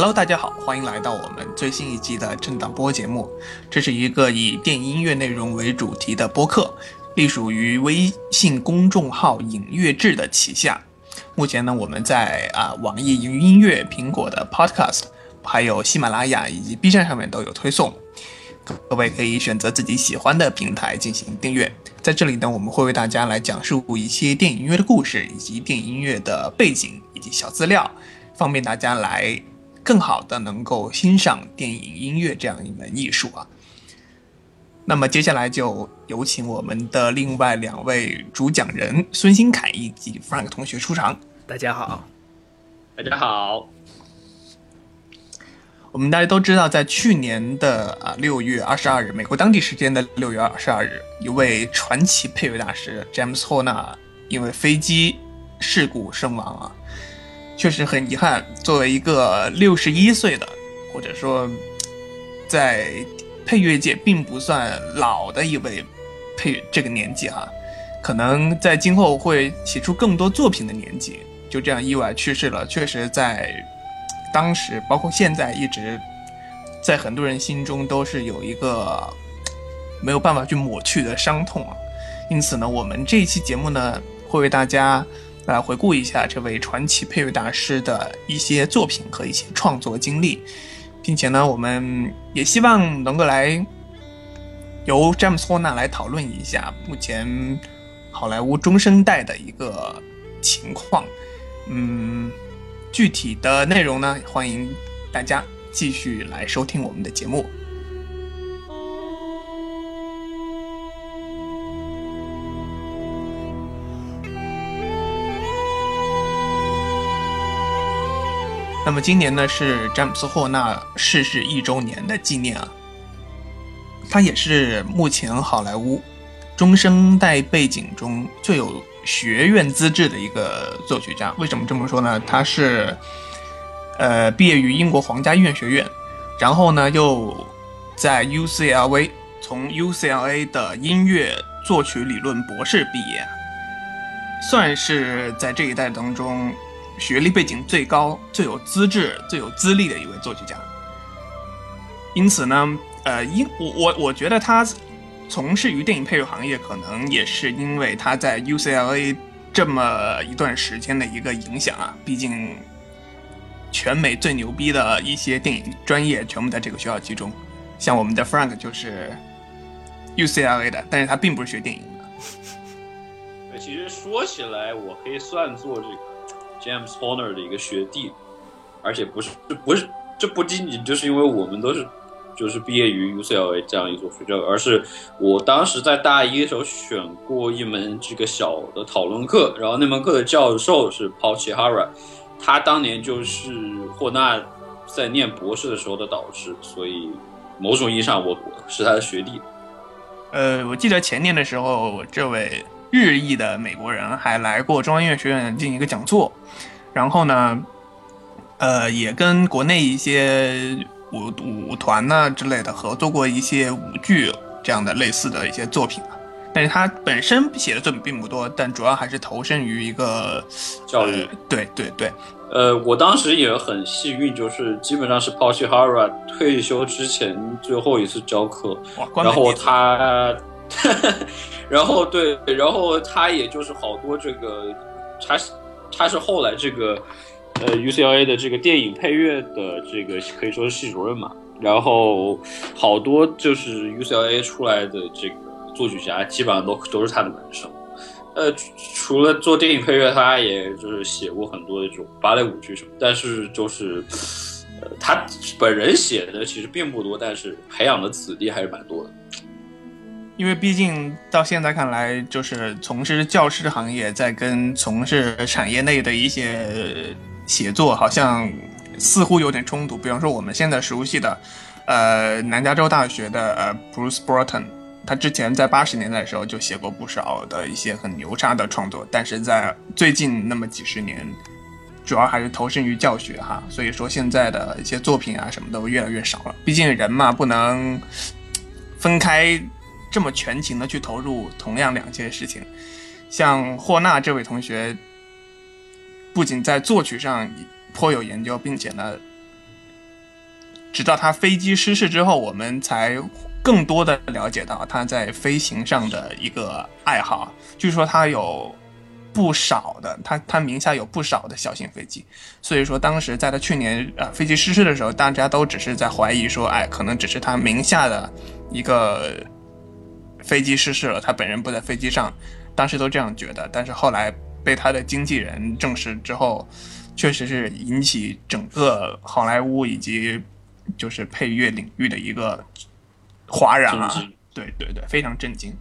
Hello，大家好，欢迎来到我们最新一集的震荡波节目。这是一个以电影音乐内容为主题的播客，隶属于微信公众号“影乐志”的旗下。目前呢，我们在啊网易云音乐、苹果的 Podcast，还有喜马拉雅以及 B 站上面都有推送。各位可以选择自己喜欢的平台进行订阅。在这里呢，我们会为大家来讲述一些电影音乐的故事，以及电影音乐的背景以及小资料，方便大家来。更好的能够欣赏电影音乐这样一门艺术啊。那么接下来就有请我们的另外两位主讲人孙新凯以及 Frank 同学出场。大家好，大家好。我们大家都知道，在去年的啊六月二十二日，美国当地时间的六月二十二日，一位传奇配乐大师 James Horner 因为飞机事故身亡啊。确实很遗憾，作为一个六十一岁的，或者说在配乐界并不算老的一位配这个年纪哈，可能在今后会写出更多作品的年纪，就这样意外去世了。确实，在当时，包括现在，一直在很多人心中都是有一个没有办法去抹去的伤痛啊。因此呢，我们这一期节目呢，会为大家。来回顾一下这位传奇配乐大师的一些作品和一些创作经历，并且呢，我们也希望能够来由詹姆斯·霍纳来讨论一下目前好莱坞中生代的一个情况。嗯，具体的内容呢，欢迎大家继续来收听我们的节目。那么今年呢是詹姆斯·霍纳逝世一周年的纪念啊，他也是目前好莱坞中生代背景中最有学院资质的一个作曲家。为什么这么说呢？他是呃毕业于英国皇家音乐学院，然后呢又在 UCLA 从 UCLA 的音乐作曲理论博士毕业，算是在这一代当中。学历背景最高、最有资质、最有资历的一位作曲家。因此呢，呃，因我我我觉得他从事于电影配乐行业，可能也是因为他在 UCLA 这么一段时间的一个影响啊。毕竟，全美最牛逼的一些电影专业全部在这个学校集中。像我们的 Frank 就是 UCLA 的，但是他并不是学电影的。其实说起来，我可以算作这个。James Horner 的一个学弟，而且不是，不是，这不仅仅就是因为我们都是，就是毕业于 UCLA 这样一所学校，而是我当时在大一的时候选过一门这个小的讨论课，然后那门课的教授是 Paul Chihara，他当年就是霍纳在念博士的时候的导师，所以某种意义上我我是他的学弟。呃，我记得前年的时候，这位。日裔的美国人还来过中央音乐学院进行一个讲座，然后呢，呃，也跟国内一些舞舞团呢之类的合作过一些舞剧这样的类似的一些作品但是他本身写的作品并不多，但主要还是投身于一个教育。对对对，呃，我当时也很幸运，就是基本上是 Paul Shihara 退休之前最后一次教课，然后他。然后对，然后他也就是好多这个，他是他是后来这个呃 UCLA 的这个电影配乐的这个可以说是系主任嘛，然后好多就是 UCLA 出来的这个作曲家，基本上都都是他的门生。呃，除了做电影配乐，他也就是写过很多的这种芭蕾舞剧什么，但是就是。呃，他本人写的其实并不多，但是培养的子弟还是蛮多的。因为毕竟到现在看来，就是从事教师行业，在跟从事产业内的一些写作，好像似乎有点冲突。比方说，我们现在熟悉的，呃，南加州大学的呃 Bruce Broughton，他之前在八十年代的时候就写过不少的一些很牛叉的创作，但是在最近那么几十年。主要还是投身于教学哈，所以说现在的一些作品啊什么都越来越少了。毕竟人嘛，不能分开这么全情的去投入同样两件事情。像霍纳这位同学，不仅在作曲上颇有研究，并且呢，直到他飞机失事之后，我们才更多的了解到他在飞行上的一个爱好。据说他有。不少的，他他名下有不少的小型飞机，所以说当时在他去年呃飞机失事的时候，大家都只是在怀疑说，哎，可能只是他名下的一个飞机失事了，他本人不在飞机上，当时都这样觉得。但是后来被他的经纪人证实之后，确实是引起整个好莱坞以及就是配乐领域的一个哗然啊，对对对，非常震惊。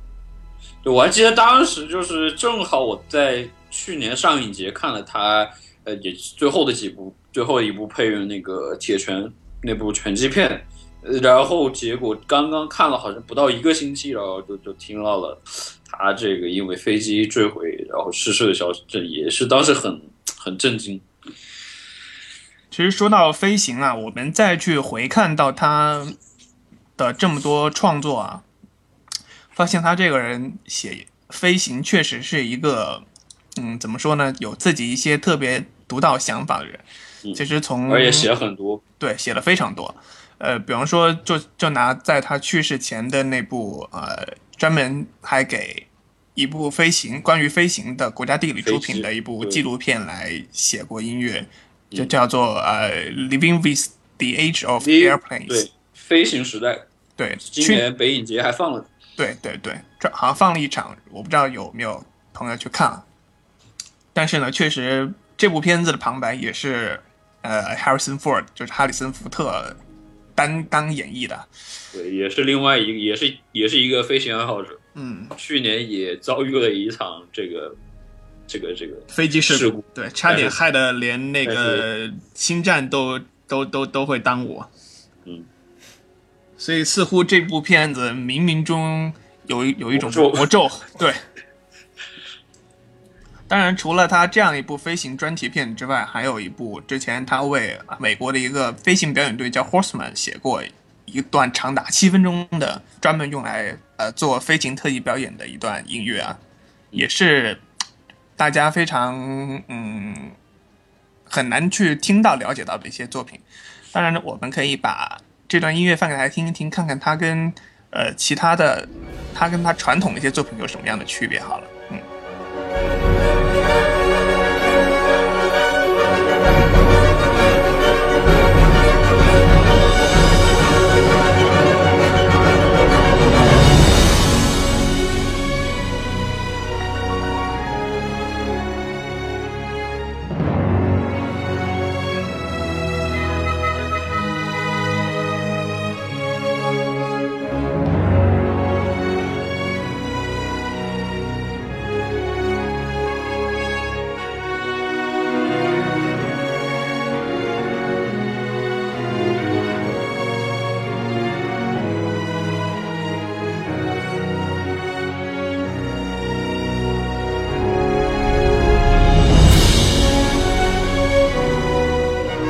我还记得当时就是正好我在去年上影节看了他呃也最后的几部最后一部配乐那个铁拳那部拳击片，然后结果刚刚看了好像不到一个星期，然后就就听到了他这个因为飞机坠毁然后逝世的消息，这也是当时很很震惊。其实说到飞行啊，我们再去回看到他的这么多创作啊。发现他这个人写飞行确实是一个，嗯，怎么说呢？有自己一些特别独到想法的人。其实从而且写了很多，对，写了非常多。呃，比方说，就就拿在他去世前的那部，呃，专门还给一部飞行关于飞行的国家地理出品的一部纪录片来写过音乐，就叫做呃《Living with the Age of Airplanes》。对，飞行时代。对，今年北影节还放了。对对对，这好像放了一场，我不知道有没有朋友去看。但是呢，确实这部片子的旁白也是呃，Harrison Ford，就是哈里森福特担当演绎的。对，也是另外一个，也是也是一个飞行爱好者。嗯，去年也遭遇了一场这个这个这个飞机事故，对，差点害得连那个星战都都都都会耽误。嗯。所以似乎这部片子冥冥中有有一种魔咒，对。当然，除了他这样一部飞行专题片之外，还有一部之前他为美国的一个飞行表演队叫 Horseman 写过一段长达七分钟的，专门用来呃做飞行特技表演的一段音乐啊，也是大家非常嗯很难去听到了解到的一些作品。当然呢，我们可以把。这段音乐放给大家听一听，看看它跟呃其他的，它跟它传统的一些作品有什么样的区别。好了，嗯。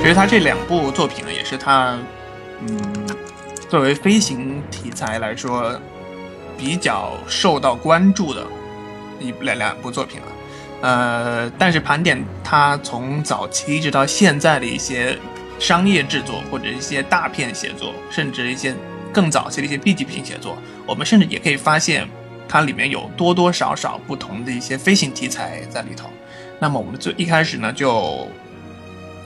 其实他这两部作品呢，也是他，嗯，作为飞行题材来说，比较受到关注的一两两部作品了。呃，但是盘点他从早期一直到现在的一些商业制作，或者一些大片写作，甚至一些更早期的一些 B 级品写作，我们甚至也可以发现，它里面有多多少少不同的一些飞行题材在里头。那么我们最一开始呢，就。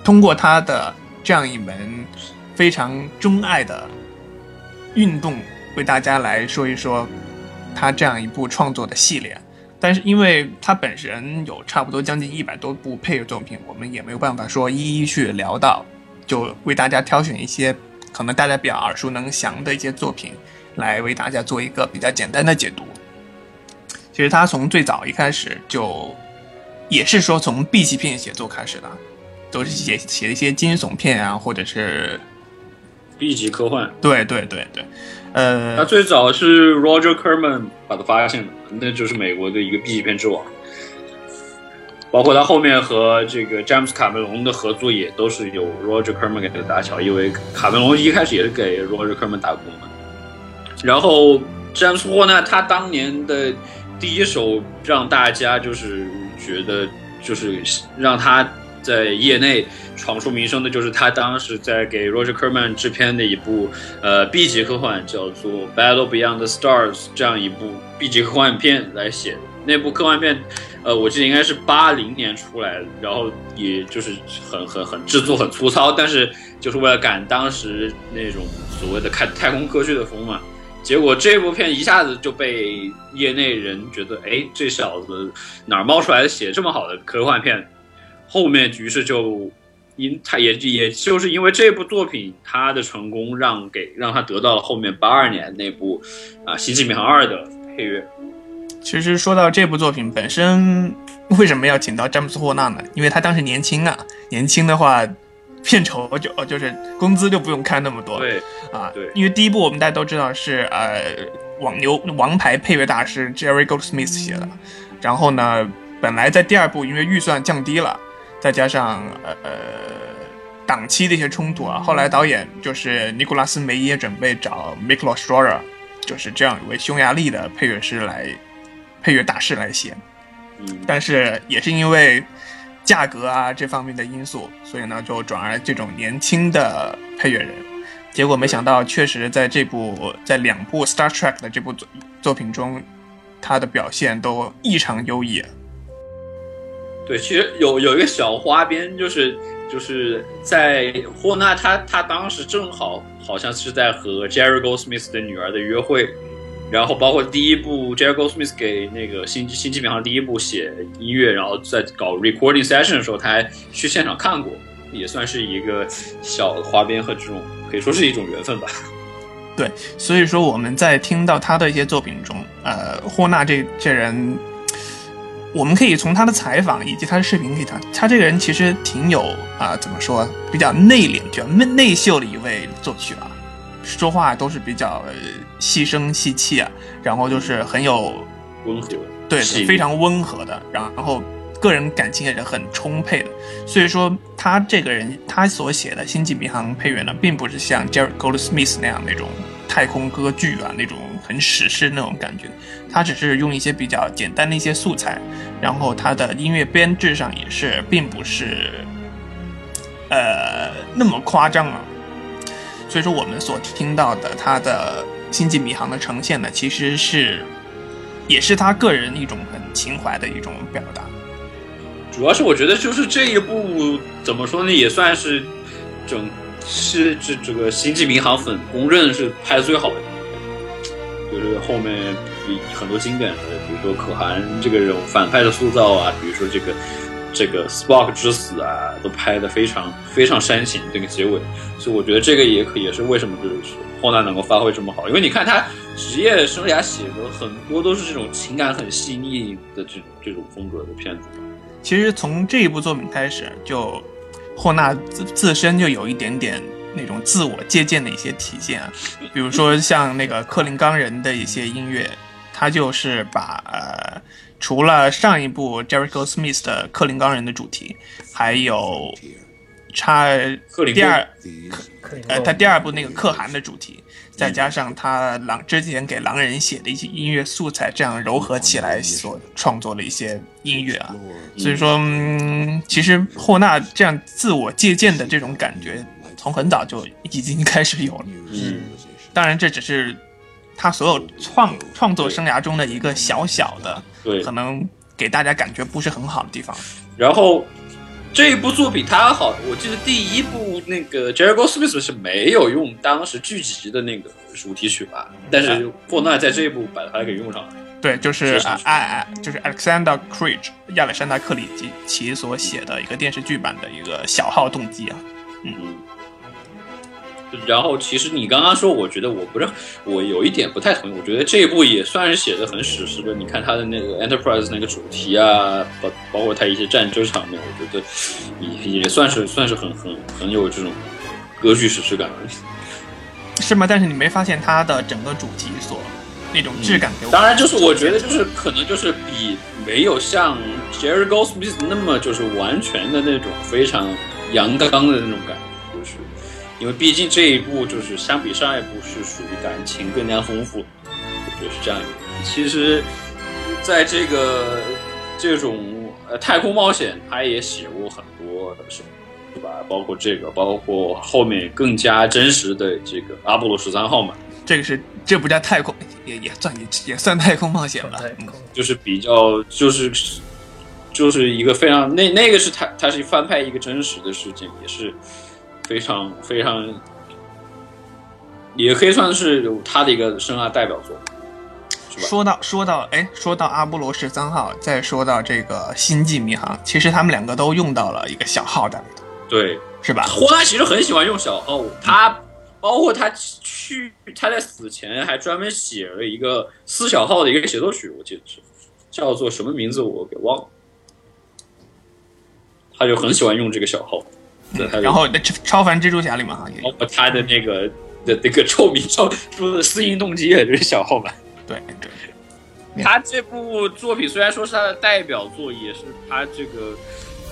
通过他的这样一门非常钟爱的运动，为大家来说一说他这样一部创作的系列。但是因为他本人有差不多将近一百多部配乐作品，我们也没有办法说一一去聊到，就为大家挑选一些可能大家比较耳熟能详的一些作品，来为大家做一个比较简单的解读。其实他从最早一开始就，也是说从 B 级片写作开始的，都是写写一些惊悚片啊，或者是 B 级科幻。对对对对，呃，他最早是 Roger Corman 把他发现的，那就是美国的一个 B 级片之王。包括他后面和这个詹姆斯卡梅隆的合作，也都是由 Roger Corman 给他打桥，因为卡梅隆一开始也是给 Roger Corman 打工的。然后詹姆斯霍纳他当年的第一首让大家就是觉得就是让他在业内闯出名声的，就是他当时在给 Roger Corman 制片的一部呃 B 级科幻，叫做《Battle Beyond the Stars》这样一部 B 级科幻片来写的。那部科幻片，呃，我记得应该是八零年出来，然后也就是很很很制作很粗糙，但是就是为了赶当时那种所谓的开太空科学的风嘛。结果这部片一下子就被业内人觉得，哎，这小子哪儿冒出来的写这么好的科幻片？后面局势就因他也也就是因为这部作品他的成功，让给让他得到了后面八二年那部啊《星际迷航二》的配乐。其实说到这部作品本身，为什么要请到詹姆斯霍纳呢？因为他当时年轻啊，年轻的话，片酬就就是工资就不用看那么多。对啊，对因为第一部我们大家都知道是呃网牛王牌配乐大师 Jerry Goldsmith 写的，然后呢，本来在第二部因为预算降低了，再加上呃呃档期的一些冲突啊，后来导演就是尼古拉斯梅耶准备找 Miklos s t o r a 就是这样一位匈牙利的配乐师来。配乐大师来写，嗯，但是也是因为价格啊这方面的因素，所以呢就转而这种年轻的配乐人。结果没想到，确实在这部在两部 Star Trek 的这部作作品中，他的表现都异常优异。对，其实有有一个小花边，就是就是在霍纳他他当时正好好像是在和 Jerry Goldsmith 的女儿的约会。然后包括第一部 Jerry Goldsmith 给那个《星星际迷航》第一部写音乐，然后在搞 recording session 的时候，他还去现场看过，也算是一个小花边和这种可以说是一种缘分吧。对，所以说我们在听到他的一些作品中，呃，霍纳这这人，我们可以从他的采访以及他的视频可以看，他这个人其实挺有啊、怎么说，比较内敛、比较内内秀的一位作曲啊。说话都是比较呃细声细气啊，然后就是很有温和，对非常温和的，然后个人感情也是很充沛的。所以说他这个人他所写的《星际迷航》配乐呢，并不是像 Jerry Goldsmith 那样那种太空歌剧啊那种很史诗那种感觉，他只是用一些比较简单的一些素材，然后他的音乐编制上也是并不是呃那么夸张啊。所以说我们所听到的他的《星际迷航》的呈现呢，其实是也是他个人一种很情怀的一种表达。主要是我觉得就是这一部怎么说呢，也算是整是这这个星际迷航粉公认是拍的最好的，就是后面比很多经典的，比如说可汗这个人物反派的塑造啊，比如说这个这个 Spock 之死啊，都拍的非常非常煽情，这个结尾，所以我觉得这个也可也是为什么就是霍纳能够发挥这么好，因为你看他职业生涯写的很多都是这种情感很细腻的这种这种风格的片子。其实从这一部作品开始，就霍纳自自身就有一点点那种自我借鉴的一些体现啊，比如说像那个克林冈人的一些音乐，他就是把呃除了上一部 Jerry Goldsmith 的克林冈人的主题，还有差第二克呃他第二部那个可汗的主题，再加上他狼之前给狼人写的一些音乐素材，这样糅合起来所创作的一些音乐啊，所以说，嗯，其实霍纳这样自我借鉴的这种感觉，从很早就已经 开始有了。嗯，当然，这只是他所有创创作生涯中的一个小小的，对可。能给大家感觉不是很好的地方。然后这一部作品他好，我记得第一部那个 Jerry Goldsmith 是没有用当时剧集的那个主题曲吧，但是霍纳在这一部把它给用上了。对，就是啊啊啊，就是 Alexander Cridge 亚历山大克里奇奇所写的一个电视剧版的一个小号动机啊。嗯，然后其实你刚刚说，我觉得我不是，我有一点不太同意。我觉得这一部也算是写的很史诗的。你看他的那个 Enterprise 那个主题啊，包包括他一些战争场面，我觉得也也算是算是很很很有这种歌剧史诗感。是吗？但是你没发现它的整个主题所那种质感给我？当然，就是我觉得就是可能就是比没有像 Jerry Goldsmith 那么就是完全的那种非常阳刚的那种感觉，就是因为毕竟这一部就是相比上一部是属于感情更加丰富，我觉得是这样一个。其实，在这个这种呃太空冒险，他也写过很多的什么。对吧？包括这个，包括后面更加真实的这个阿波罗十三号嘛，这个是这不叫太空，也也算也也算太空冒险吧。嗯就是比较就是就是一个非常那那个是他他是翻拍一个真实的事件，也是非常非常，也可以算是他的一个生涯代表作。说到说到哎，说到阿波罗十三号，再说到这个星际迷航，其实他们两个都用到了一个小号的，对，是吧？霍拉其实很喜欢用小号，他包括他去他在死前还专门写了一个四小号的一个协奏曲，我记得是叫做什么名字我给忘了，他就很喜欢用这个小号，然后那超超凡蜘蛛侠里面哈也有，包括他的那个的那个臭名昭著的私营动机也就是小号版。对对，嗯他这部作品虽然说是他的代表作，也是他这个，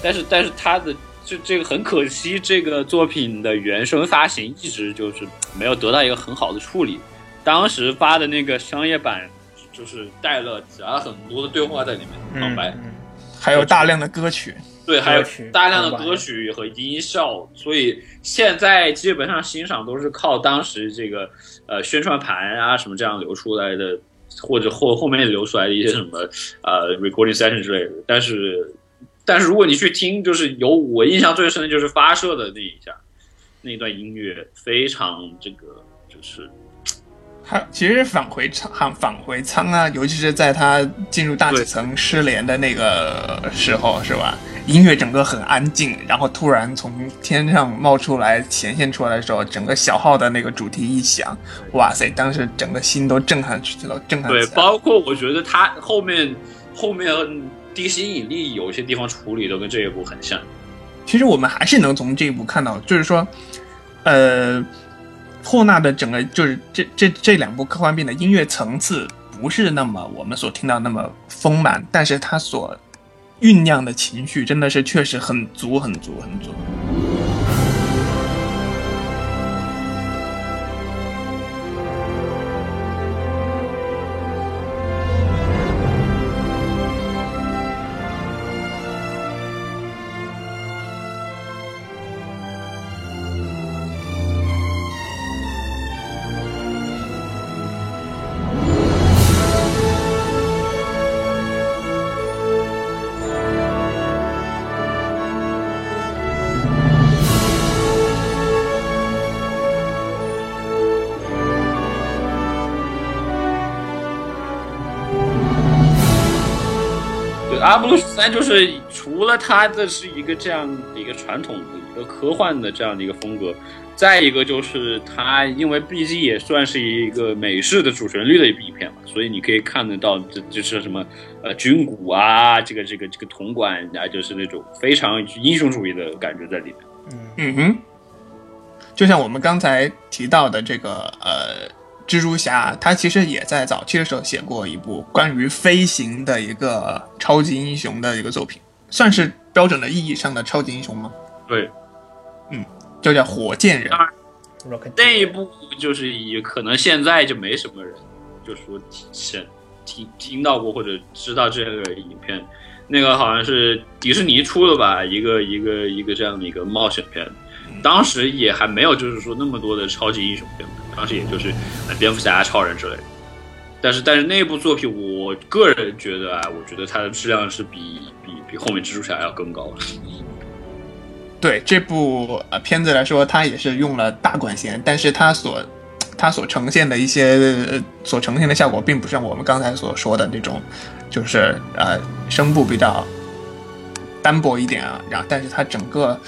但是但是他的这这个很可惜，这个作品的原声发行一直就是没有得到一个很好的处理。当时发的那个商业版，就是带了夹了很多的对话在里面，旁白。嗯，还有大量的歌曲，对，还有大量的歌曲和音效，所以现在基本上欣赏都是靠当时这个呃宣传盘啊什么这样流出来的，或者后后面流出来的一些什么呃 recording session 之类的。但是，但是如果你去听，就是有我印象最深的就是发射的那一下，那段音乐非常这个就是它其实返回舱返回舱啊，尤其是在他进入大气层失联的那个时候，是吧？音乐整个很安静，然后突然从天上冒出来显现出来的时候，整个小号的那个主题一响，哇塞！当时整个心都震撼去了，震撼对，包括我觉得他后面后面地心引力有些地方处理都跟这一部很像。其实我们还是能从这一部看到，就是说，呃，霍纳的整个就是这这这两部科幻片的音乐层次不是那么我们所听到那么丰满，但是他所酝酿的情绪真的是确实很足很足很足。阿波罗十三就是除了它的是一个这样的一个传统的一个科幻的这样的一个风格，再一个就是它因为毕竟也算是一个美式的主旋律的一部影片嘛，所以你可以看得到这就是什么呃军鼓啊，这个这个这个铜管啊，就是那种非常英雄主义的感觉在里面。嗯哼，就像我们刚才提到的这个呃，蜘蛛侠，他其实也在早期的时候写过一部关于飞行的一个超级英雄的一个作品，算是标准的意义上的超级英雄吗？对，嗯就叫火箭人。那一部就是以可能现在就没什么人就说听听听到过或者知道这个影片，那个好像是迪士尼出的吧，一个一个一个这样的一个冒险片，当时也还没有就是说那么多的超级英雄片，当时也就是蝙蝠侠、超人之类的。但是但是那部作品，我个人觉得啊，我觉得它的质量是比比比后面蜘蛛侠要更高的。对这部呃片子来说，它也是用了大管弦，但是它所它所呈现的一些所呈现的效果，并不像我们刚才所说的那种，就是呃声部比较单薄一点啊，然后但是它整个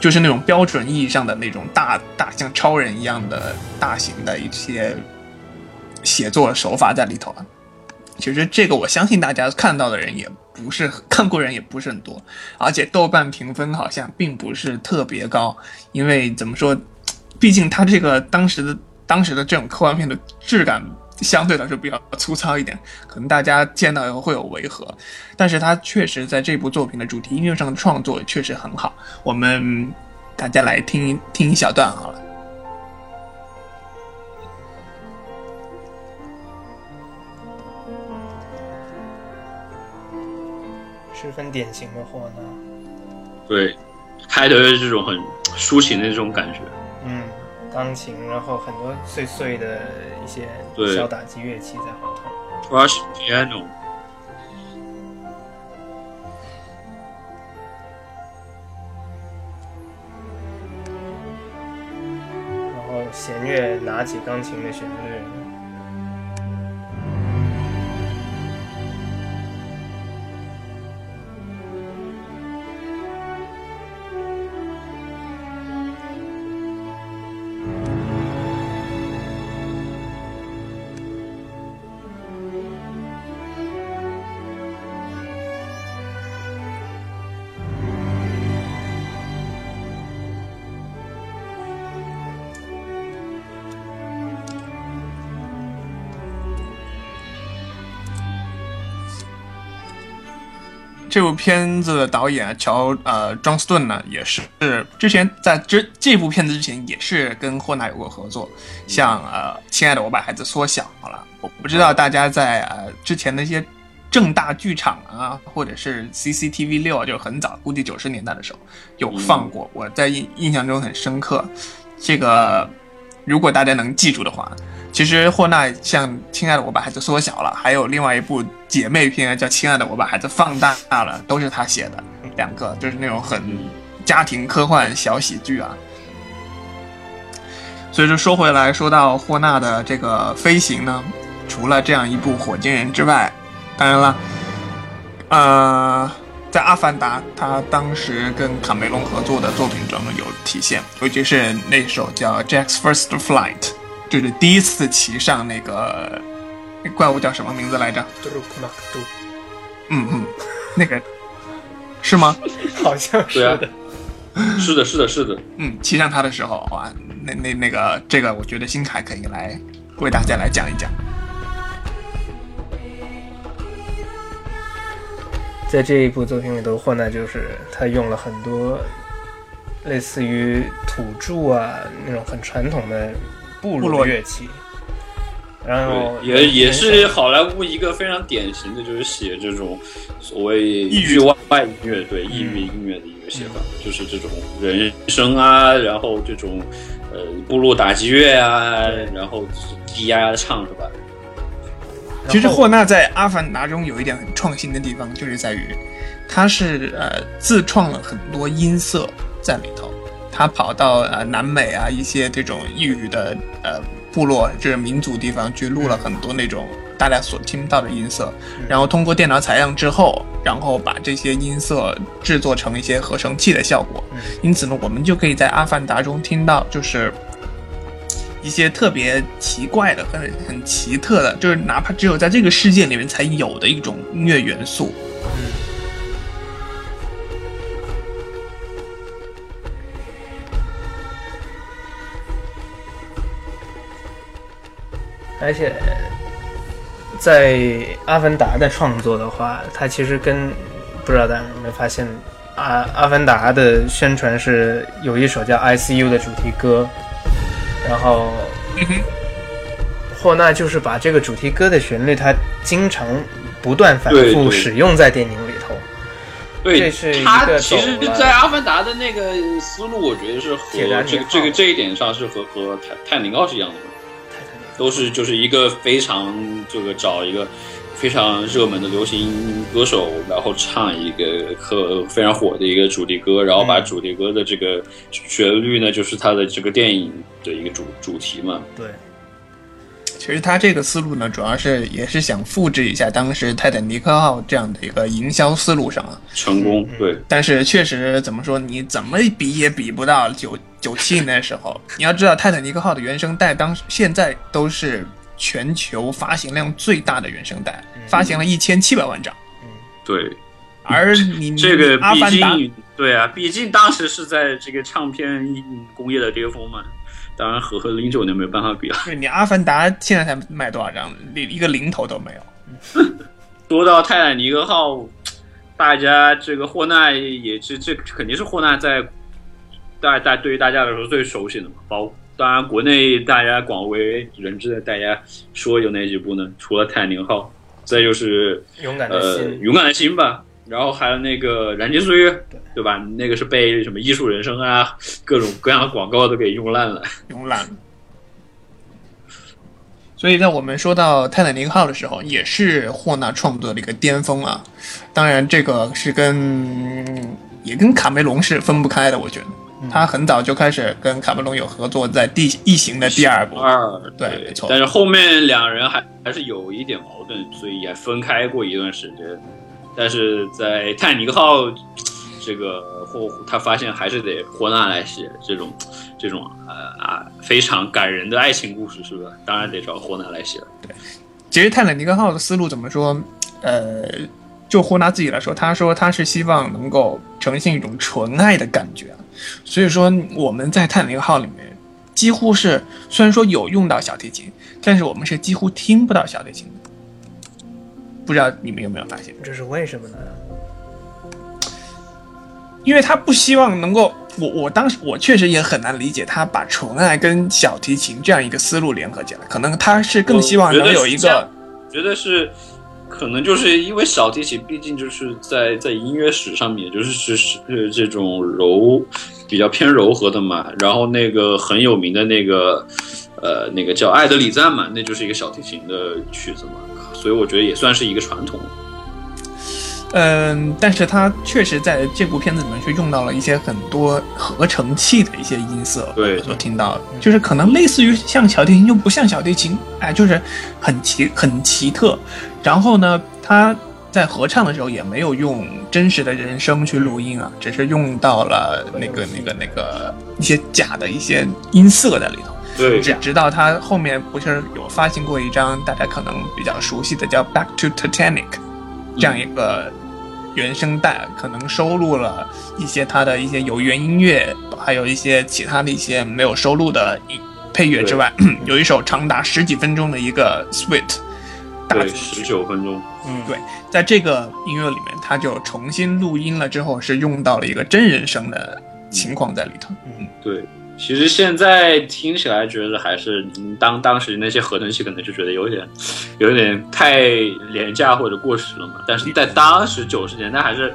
就是那种标准意义上的那种大大像超人一样的大型的一些写作手法在里头啊。其实这个我相信大家看到的人也不是看过人也不是很多，而且豆瓣评分好像并不是特别高，因为怎么说，毕竟它这个当时的当时的这种科幻片的质感相对来说比较粗糙一点，可能大家见到以后会有违和，但是它确实在这部作品的主题音乐上的创作确实很好，我们大家来听一听一小段好了。十分典型的货呢。对，开头是这种很抒情的这种感觉。嗯，钢琴，然后很多碎碎的一些对。小打击乐器在后头。Piano，然后弦乐拿起钢琴的旋律，这部片子的导演乔呃庄斯顿呢，也是之前在这这部片子之前也是跟霍纳有过合作，像呃《亲爱的我把孩子缩小好了》，我不知道大家在呃之前的一些正大剧场啊，或者是 CCTV 六，就很早，估计九十年代的时候有放过，我在印印象中很深刻。这个如果大家能记住的话，其实霍纳像《亲爱的我把孩子缩小了》，还有另外一部姐妹片叫《亲爱的我把孩子放大了》，都是他写的，两个就是那种很家庭科幻小喜剧啊。所以说说回来，说到霍纳的这个飞行呢，除了这样一部《火箭人》之外，当然了，呃，在《阿凡达》他当时跟卡梅隆合作的作品中有体现，尤其是那首叫《Jack's First Flight》，就是第一次骑上那个那怪物叫什么名字来着？杜鲁克马克杜，嗯嗯，那个是吗？好像是啊的。是的，是的，是的。嗯，骑上它的时候，哇，那那那个这个，我觉得新凯可以来为大家来讲一讲。在这一部作品里头，霍纳就是他用了很多类似于土著啊那种很传统的部部落落乐器，然后，也也是好莱坞一个非常典型的，就是写这种所谓异域。域外音乐，对异域音乐的一个写法，就是这种人声啊，然后这种呃部落打击乐啊，然后就是低压唱是吧？其实霍纳在《阿凡达》中有一点很创新的地方，就是在于他是呃自创了很多音色在里头。他跑到呃南美啊一些这种异域的呃部落，就是民族地方去录了很多那种大家所听到的音色，然后通过电脑采样之后，然后把这些音色制作成一些合成器的效果。因此呢，我们就可以在《阿凡达》中听到，就是一些特别奇怪的、很很奇特的，就是哪怕只有在这个世界里面才有的一种音乐元素。嗯而且在《阿凡达》的创作的话，它其实跟不知道大家有没有发现，啊，《阿凡达》的宣传是有一首叫《ICU》的主题歌，然后嗯哼，霍纳就是把这个主题歌的旋律，他经常不断反复使用在电影里头。对。这是一，他其实在《阿凡达》的那个思路，我觉得是和这个这个这一点上是和和泰泰坦尼克号是一样的。都是就是一个非常这个找一个非常热门的流行歌手，然后唱一个和非常火的一个主题歌，然后把主题歌的这个旋律呢，就是他的这个电影的一个主主题嘛。对，其实他这个思路呢，主要是也是想复制一下当时泰坦尼克号这样的一个营销思路上啊。成功，对，但是确实怎么说，你怎么比也比不到九九七年的时候。你要知道，泰坦尼克号的原声带当现在都是全球发行量最大的原声带，发行了一千七百万张。对，而你这个毕阿凡达竟对啊，毕竟当时是在这个唱片工业的巅峰嘛。当然和和零九年没有办法比了。对你阿凡达现在才卖多少张，一一个零头都没有。说到泰坦尼克号，大家这个霍纳也是这肯定是霍纳在大大对于大家来说最熟悉的嘛。包当然国内大家广为人知的，大家说有哪几部呢？除了泰坦尼克号，再就是勇敢的呃心，勇敢的心吧。然后还有那个燃尽岁月，对吧？那个是被什么艺术人生啊，各种各样的广告都给用烂了。用烂了。所以在我们说到泰坦尼克号的时候，也是霍纳创作的一个巅峰啊。当然，这个是跟也跟卡梅隆是分不开的，我觉得。他很早就开始跟卡梅隆有合作，在《地异形》的第二部，二对没错但是后面两人还还是有一点矛盾，所以也分开过一段时间。但是在泰坦尼克号这个霍，他发现还是得霍纳来写这种这种呃啊非常感人的爱情故事，是不是？当然得找霍纳来写了。对其实泰坦尼克号的思路怎么说？呃，就胡拿自己来说，他说他是希望能够呈现一种纯爱的感觉，所以说我们在泰坦尼克号里面几乎是虽然说有用到小提琴，但是我们是几乎听不到小提琴的。不知道你们有没有发现？这是为什么呢？因为他不希望能够，我我当时我确实也很难理解他把纯爱跟小提琴这样一个思路联合起来，可能他是更希望能有一个觉得是，可能就是因为小提琴毕竟就是在在音乐史上面就是是是这种柔比较偏柔和的嘛，然后那个很有名的那个呃那个叫《爱的礼赞》嘛，那就是一个小提琴的曲子嘛，所以我觉得也算是一个传统。嗯，但是它确实在这部片子里面却用到了一些很多合成器的一些音色，对我所听到的，就是可能类似于像小提琴又不像小提琴，哎，就是很奇很奇特。然后呢，他在合唱的时候也没有用真实的人声去录音啊，只是用到了那个那个那个一些假的一些音色在里头。对，直直到他后面不是有发行过一张大家可能比较熟悉的叫《Back to Titanic》这样一个原声带，可能收录了一些他的一些有源音乐，还有一些其他的一些没有收录的音配乐之外，有一首长达十几分钟的一个 Suite 大对，组十。九分钟。嗯，对，在这个音乐里面，他就重新录音了之后，是用到了一个真人声的情况在里头。嗯，对，其实现在听起来觉得还是嗯当当时那些合成器可能就觉得有点有点太廉价或者过时了嘛，但是在当时九十年代还是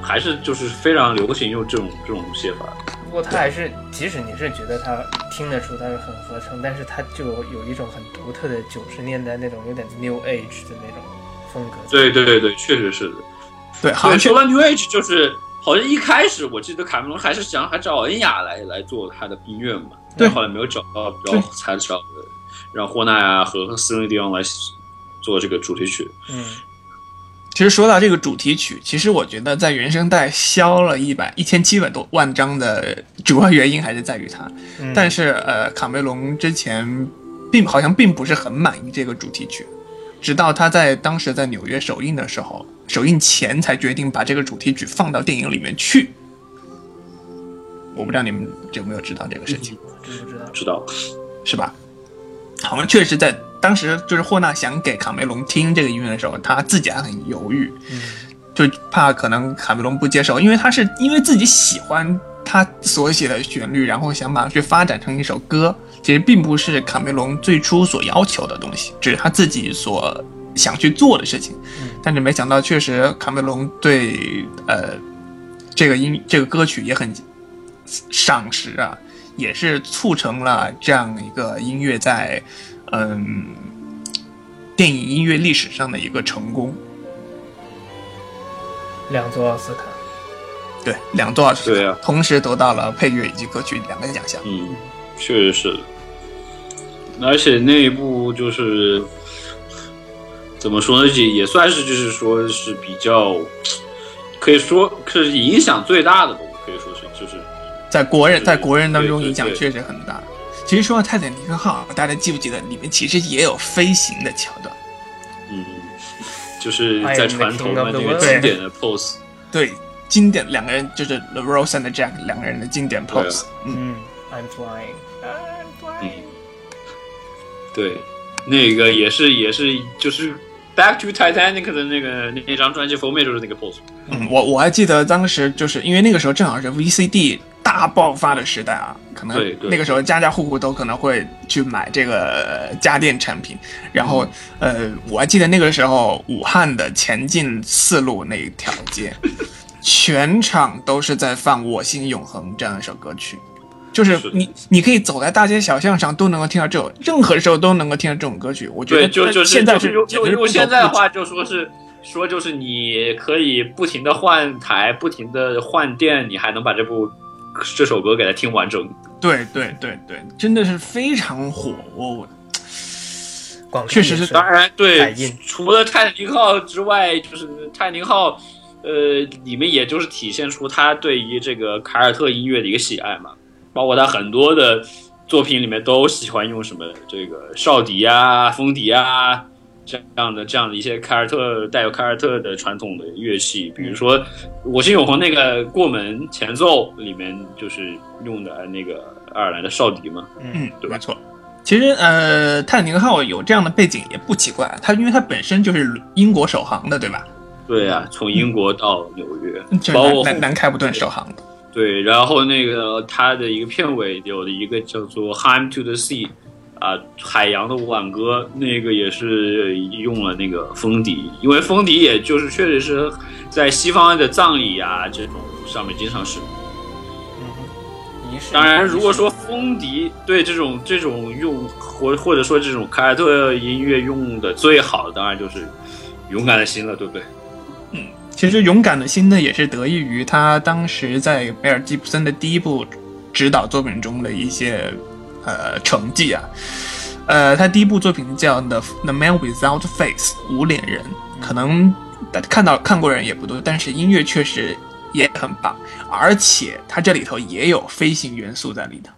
还是就是非常流行用这种这种写法。不过他还是，即使你是觉得他听得出他是很合成，但是他就有有一种很独特的九十年代那种有点 New Age 的那种风格。对对对对，确实是的。对，好对，像确说到 New Age，就是好像一开始我记得卡梅隆还是想还找恩雅来来做他的音乐嘛，对但后来没有找到，然后才找让霍纳呀和斯内迪昂来做这个主题曲。嗯，其实说到这个主题曲，其实我觉得在原声带销了一百一千七百多万张的主要原因还是在于它。嗯但是呃，卡梅隆之前并好像并不是很满意这个主题曲，直到他在当时在纽约首映的时候，首映前才决定把这个主题曲放到电影里面去。我不知道你们有没有知道这个事情。真不知道。知道，是吧？好像确实在当时，就是霍纳想给卡梅隆听这个音乐的时候，他自己还很犹豫，嗯就怕可能卡梅隆不接受，因为他是因为自己喜欢他所写的旋律，然后想把它去发展成一首歌，其实并不是卡梅隆最初所要求的东西，只是他自己所想去做的事情。但是没想到，确实卡梅隆对呃这个音这个歌曲也很赏识啊，也是促成了这样一个音乐在嗯电影音乐历史上的一个成功。两座奥斯卡，对，两座奥斯卡，对啊同时得到了配乐以及歌曲两个奖项。嗯，确实是。而且那一部就是怎么说呢，也也算是就是说是比较，可以说是影响最大的吧，我可以说是就是在国人在国人当中影响确实很大。其实说到泰坦尼克号，大家记不记得里面其实也有飞行的桥段？嗯，就是在船头嘛 I am 那个经典的 pose。对，经典两个人就是 The Rose and Jack 两个人的经典 pose。嗯，嗯，I'm flying，I'm 嗯 flying，，对，那个也是也是就是《Back to Titanic》的那个那那张专辑封面就是那个 pose。嗯，我我还记得当时就是因为那个时候正好是 VCD 大爆发的时代啊，可能那个时候家家户户都可能会去买这个家电产品。然后，呃，我还记得那个时候武汉的前进四路那一条街，全场都是在放《我心永恒》这样一首歌曲。就是是你，你可以走在大街小巷上都能够听到这种，任何时候都能够听到这种歌曲。我觉，得就就是现在就是用简直是不用用现在的话就说是说就是你可以不停的换台，不停的换电，你还能把这部这首歌给它听完整。对对对对，真的是非常火。我广确实是当然，对，除了泰坦尼克号之外，就是泰坦尼克号，呃，里面也就是体现出他对于这个凯尔特音乐的一个喜爱嘛，包括他很多的作品里面都喜欢用什么这个哨笛啊、风笛啊这样的这样的一些凯尔特带有凯尔特的传统的乐器，比如说《我心永恒》那个过门前奏里面就是用的那个爱尔兰的哨笛嘛，嗯，对吧没错。其实，呃，泰坦尼克号有这样的背景也不奇怪，它因为它本身就是英国首航的，对吧？对啊，从英国到纽约，就是包括南南南开普顿首航的。对，然后那个它的一个片尾有的一个叫做《Hymn to the Sea》，啊，海洋的挽歌，那个也是用了那个风笛，因为风笛也就是确实是在西方的葬礼啊这种上面经常使用。当然，如果说风笛对这种这种用或或者说这种凯尔特音乐用的最好的，当然就是勇敢的心了，对不对？其实，勇敢的心呢，也是得益于他当时在梅尔吉普森的第一部指导作品中的一些呃成绩啊。呃，他第一部作品叫《The The Man Without Face》无脸人，可能大家看到看过人也不多，但是音乐确实也很棒，而且它这里头也有飞行元素在里头。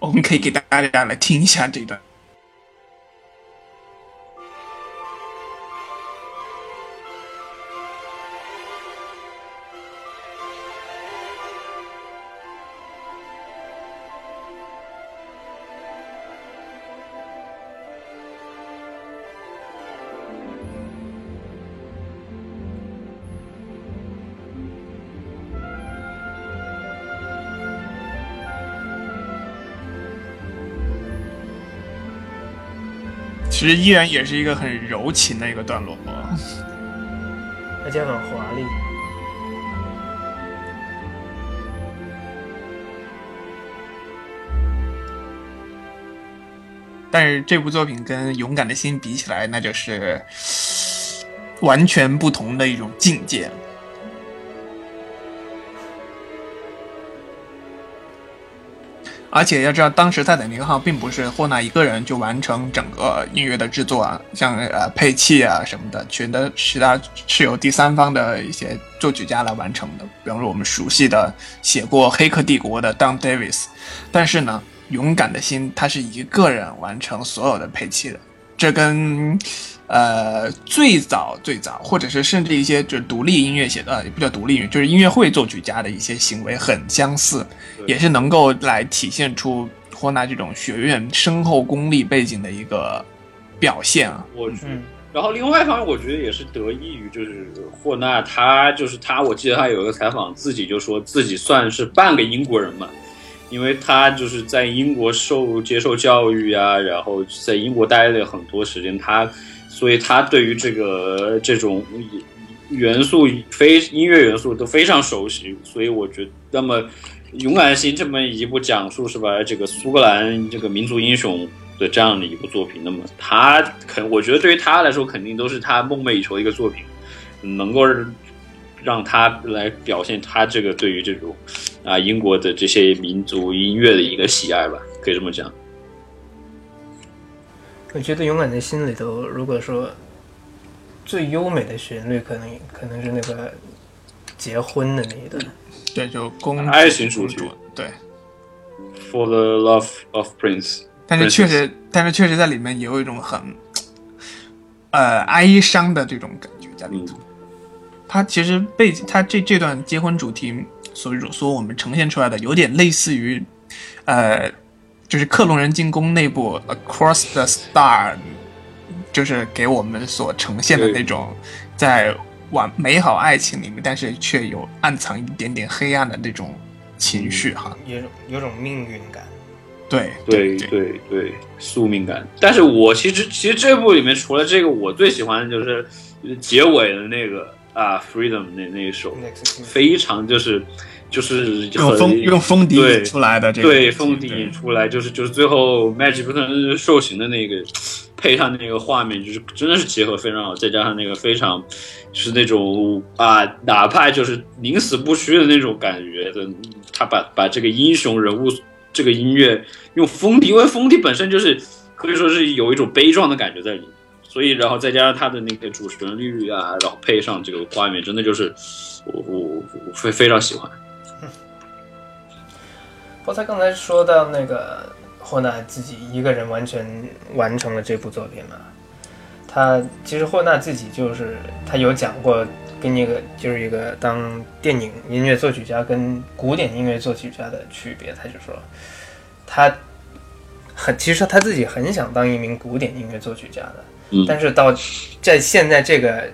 我们可以给大家来听一下这段。其实依然也是一个很柔情的一个段落。而且很华丽。但是这部作品跟《勇敢的心》比起来，那就是完全不同的一种境界了。而且要知道，当时泰坦尼克号并不是霍纳一个人就完成整个音乐的制作啊，像呃配器啊什么的，全都是他是由第三方的一些作曲家来完成的。比方说我们熟悉的写过《黑客帝国》的 Don Davis，但是呢，勇敢的心他是一个人完成所有的配器的，这跟呃最早最早，或者是甚至一些就是独立音乐写的，也不叫独立音乐，就是音乐会作曲家的一些行为很相似，也是能够来体现出霍纳这种学院深厚功力背景的一个表现啊。我觉嗯，然后另外一方面，我觉得也是得益于就是霍纳，他就是他，我记得他有一个采访，自己就说自己算是半个英国人嘛，因为他就是在英国受接受教育啊，然后在英国待了很多时间，他所以他对于这个这种元素非音乐元素都非常熟悉，所以我觉得那么。勇敢的心这么一部讲述是吧？这个苏格兰这个民族英雄的这样的一部作品，那么他肯，我觉得对于他来说，肯定都是他梦寐以求的一个作品，能够让他来表现他这个对于这种啊英国的这些民族音乐的一个喜爱吧，可以这么讲。我觉得《勇敢的心》里头，如果说最优美的旋律，可能可能是那个结婚的那一段。对，就公主爱情主题对。For the love of Prince，但是确实，但是确实在里面也有一种很，呃，哀伤的这种感觉在里头。它其实背它这这段结婚主题所所我们呈现出来的，有点类似于，呃，就是克隆人进攻那部《Across the Star》，就是给我们所呈现的那种在完美好爱情里面，但是却有暗藏一点点黑暗的那种情绪哈。有种有种命运感。对对对对，宿命感。但是我其实其实这部里面除了这个，我最喜欢的就是结尾的那个啊，Freedom 那那一首，非常就是就是用封用封底引出来的这个，对封底引出来，就是就是最后 Magic 不能受刑的那个，配上那个画面，就是真的是结合非常好，再加上那个非常就是那种啊，哪怕就是宁死不屈的那种感觉的，他把把这个英雄人物。这个音乐用封底，因为封底本身就是可以说是有一种悲壮的感觉在里面，所以然后再加上他的那个主旋律啊，然后配上这个画面，真的就是我我我非非常喜欢。不过他刚才说到那个霍纳自己一个人完全完成了这部作品嘛，他其实霍纳自己就是他有讲过。跟一个就是一个当电影音乐作曲家跟古典音乐作曲家的区别，他就说，他很其实他自己很想当一名古典音乐作曲家的，嗯、但是到在现在这个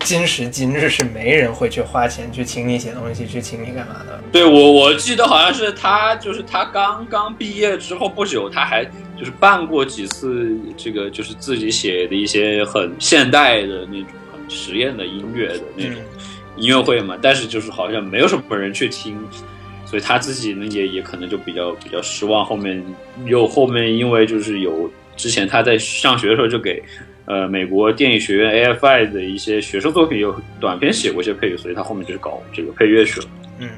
今时今日是没人会去花钱去请你写东西，去请你干嘛的。对我我记得好像是他就是他刚刚毕业之后不久，他还就是办过几次这个就是自己写的一些很现代的那种很。实验的音乐的那种音乐会嘛，但是就是好像没有什么人去听，所以他自己呢也也可能就比较比较失望。后面又后面因为就是有之前他在上学的时候就给呃美国电影学院 AFI 的一些学生作品有短篇写过一些配乐，所以他后面就是搞这个配乐去了。嗯，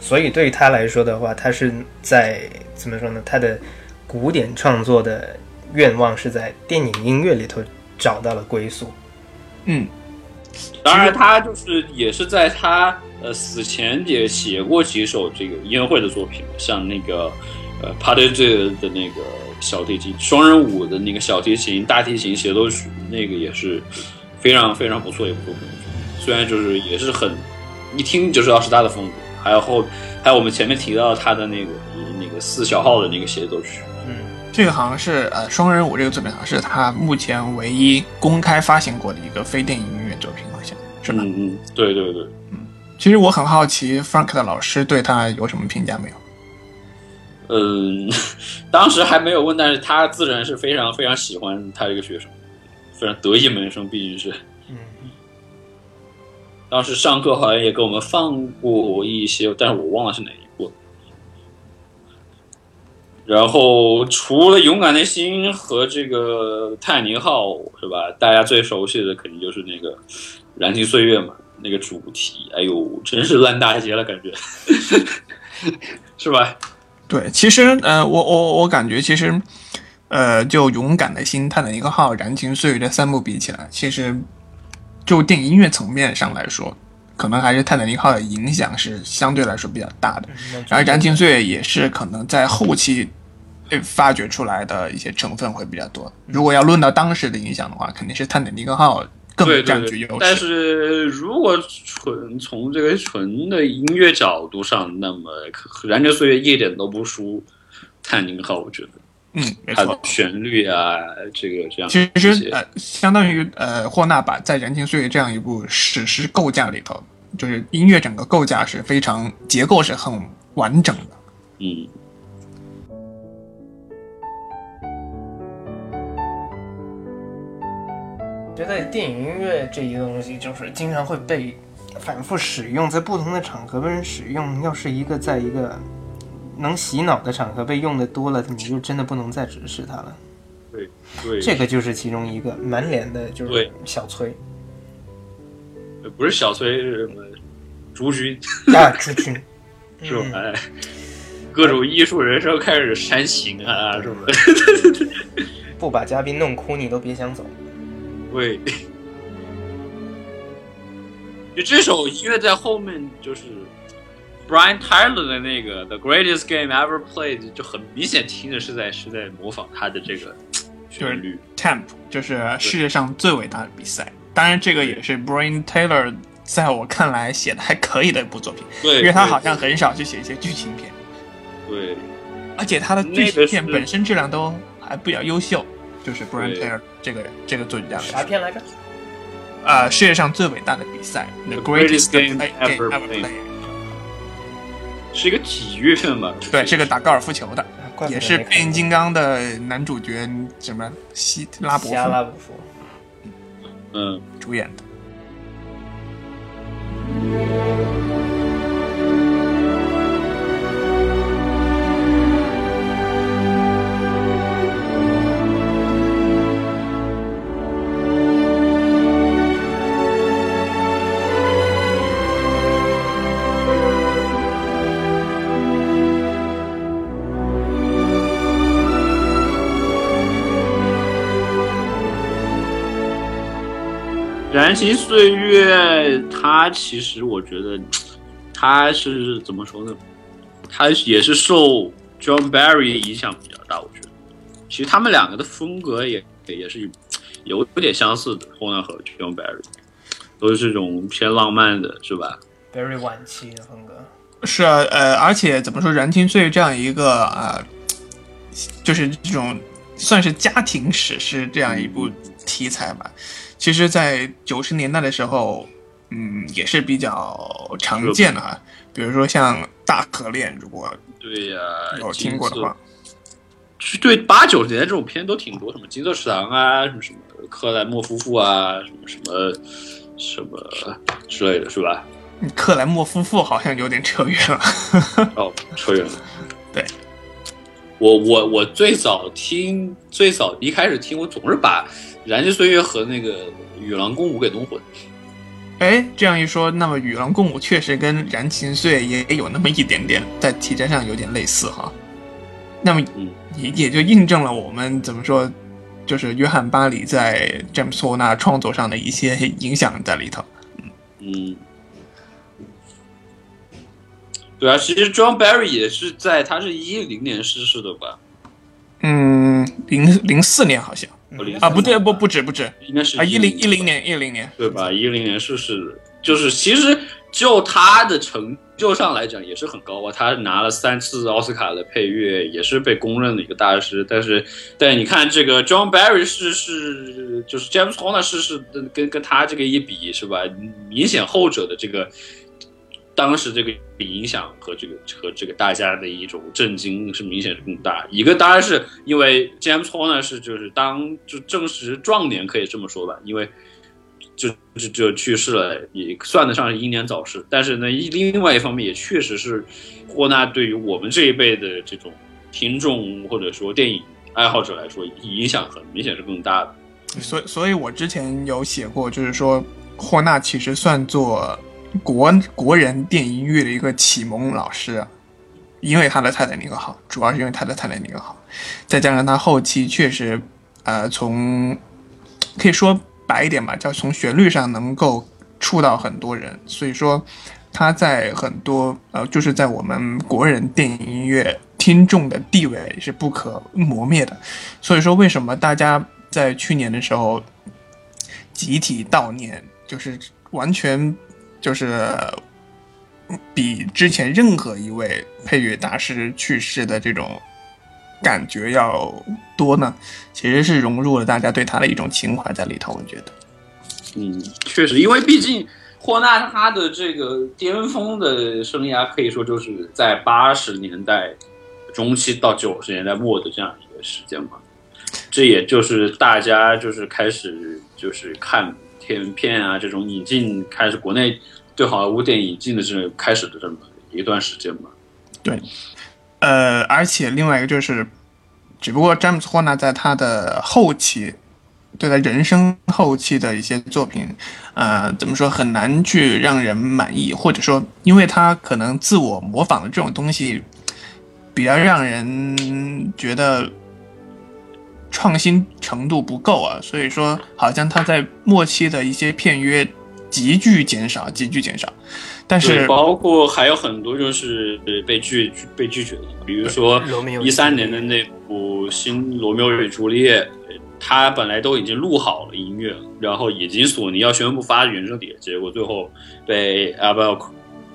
所以对于他来说的话，他是在怎么说呢？他的古典创作的愿望是在电影音乐里头找到了归宿。嗯。当然，他就是也是在他呃死前也写过几首这个音乐会的作品，像那个呃 p a r t y 的那个小提琴双人舞的那个小提琴大提琴协奏曲，那个也是非常非常不错一部作品。虽然就是也是很一听就知道是他的风格。还有后还有我们前面提到他的那个那个四小号的那个协奏曲，嗯，这个好像是呃双人舞这个作品好像是他目前唯一公开发行过的一个非电影音乐作品。好像是吧？嗯嗯，对对对，嗯，其实我很好奇，Frank 的老师对他有什么评价没有？嗯，当时还没有问，但是他自然是非常非常喜欢他这个学生，非常得意门生，毕竟是，嗯，当时上课好像也给我们放过一些，但是我忘了是哪一部。然后除了《勇敢的心》和这个《泰尼号》，是吧？大家最熟悉的肯定就是那个。燃情岁月嘛，那个主题，哎呦，真是烂大街了，感觉，是吧？对，其实，呃，我我我感觉，其实，呃，就勇敢的心、泰坦尼克号、燃情岁月这三部比起来，其实就电影音乐层面上来说，可能还是泰坦尼克号的影响是相对来说比较大的。然后燃情岁月也是可能在后期被发掘出来的一些成分会比较多。如果要论到当时的影响的话，肯定是泰坦尼克号。更占据优势。但是如果纯从这个纯的音乐角度上，那么《燃情岁月》一点都不输 《泰宁号》，我觉得。嗯，没错。旋律啊，这个这样。其实呃，相当于呃，霍纳把在《燃情岁月》这样一部史诗构架里头，就是音乐整个构架是非常结构是很完整的。嗯。觉得电影音乐这一个东西，就是经常会被反复使用，在不同的场合被人使用。要是一个在一个能洗脑的场合被用的多了，你就真的不能再直视它了。对对，这个就是其中一个，满脸的就是小崔不是小崔是什么朱军 啊，朱军，是吧？嗯哎，各种艺术人生开始煽情啊什么的。不把嘉宾弄哭，你都别想走。对，就这首音乐在后面就是 Brian Tyler 的那个 The Greatest Game Ever Played，就很明显听着是在是在模仿他的这个旋律。Temp 就是世界上最伟大的比赛。当然，这个也是 Brian Taylor 在我看来写的还可以的一部作品，对，因为他好像很少去写一些剧情片，对而且他的剧情片本身质量都还比较优秀。就是 Taylor 这个人，这个作曲家啥片来着？呃，世界上最伟大的比赛，The Greatest Game Ever Played 是一个体育片吧？对，是个打高尔夫球的，也是变形金刚的男主角，什么希拉伯希拉夫拉伯夫。嗯，主演的。燃情岁月，它其实我觉得，它是怎么说呢？它也是受 John Barry 影响比较大，我觉得。其实他们两个的风格也也是有有点相似的，Horner 和 John Barry 都是这种偏浪漫的，是吧？very 晚期的风格。是啊，呃，而且怎么说，《燃情岁月》这样一个呃，就是这种算是家庭史诗这样一部题材吧，其实，在九十年代的时候，嗯，也是比较常见的哈。比如说像《大河恋》，如果对呀、有听过的话，是对八九十年代这种片都挺多，什么金色食堂啊，什么什么克莱默夫妇啊，什么什么什么之类的，是吧？嗯克莱默夫妇好像有点扯远了。哦，扯远了。对，我我我最早听，最早一开始听，我总是把《燃尽岁月》和那个《与狼共舞》给弄混。哎，这样一说，那么《与狼共舞》确实跟《燃情岁月》也有那么一点点在题材上有点类似哈。那么嗯也也就印证了我们怎么说，就是约翰巴里在詹姆斯霍纳创作上的一些影响在里头。嗯，对啊，其实 John Barry 也是在，他是一零年逝世的吧？嗯，零零四年好像嗯啊，不对，不不止不止应该是啊，一零一零年一零年，对吧？一零年逝世的，就是其实就他的成就上来讲也是很高啊，他拿了三次奥斯卡的配乐，也是被公认的一个大师。但是，但你看这个 John Barry 是是，就是 James Horner 是是，跟跟他这个一比，是吧？明显后者的这个当时这个影响和这个和这个大家的一种震惊是明显是更大。一个当然是因为 James Horner 是就是当就正值壮年，可以这么说吧，因为。就就就去世了，也算得上是英年早逝。但是呢，一另外一方面也确实是霍纳对于我们这一辈的这种听众或者说电影爱好者来说，影响很明显是更大的。所以所以我之前有写过，就是说霍纳其实算作国国人电影音乐的一个启蒙老师，因为他的《泰坦尼克号》，主要是因为他的《泰坦尼克号》，再加上他后期确实，呃，从可以说白一点吧，叫从旋律上能够触到很多人，所以说他在很多呃，就是在我们国人电影音乐听众的地位是不可磨灭的。所以说，为什么大家在去年的时候集体悼念，就是完全就是比之前任何一位配乐大师去世的这种感觉要多呢？其实是融入了大家对他的一种情怀在里头，我觉得。嗯，确实，因为毕竟霍纳他的这个巅峰的生涯，可以说就是在八十年代中期到九十年代末的这样一个时间嘛。这也就是大家就是开始就是看片片啊这种引进，开始国内对好莱坞电影引进的这种开始的这么一段时间吧。对。呃，而且另外一个就是，只不过詹姆斯霍纳在他的后期，对他人生后期的一些作品，呃，怎么说很难去让人满意，或者说，因为他可能自我模仿的这种东西，比较让人觉得创新程度不够啊，所以说好像他在末期的一些片约急剧减少，急剧减少。但，是，包括还有很多就是被拒被拒绝的，比如说一三年的那部《新罗密欧与朱丽叶》，他本来都已经录好了音乐，然后已经索尼要宣布发原声碟，结果最后被 Abel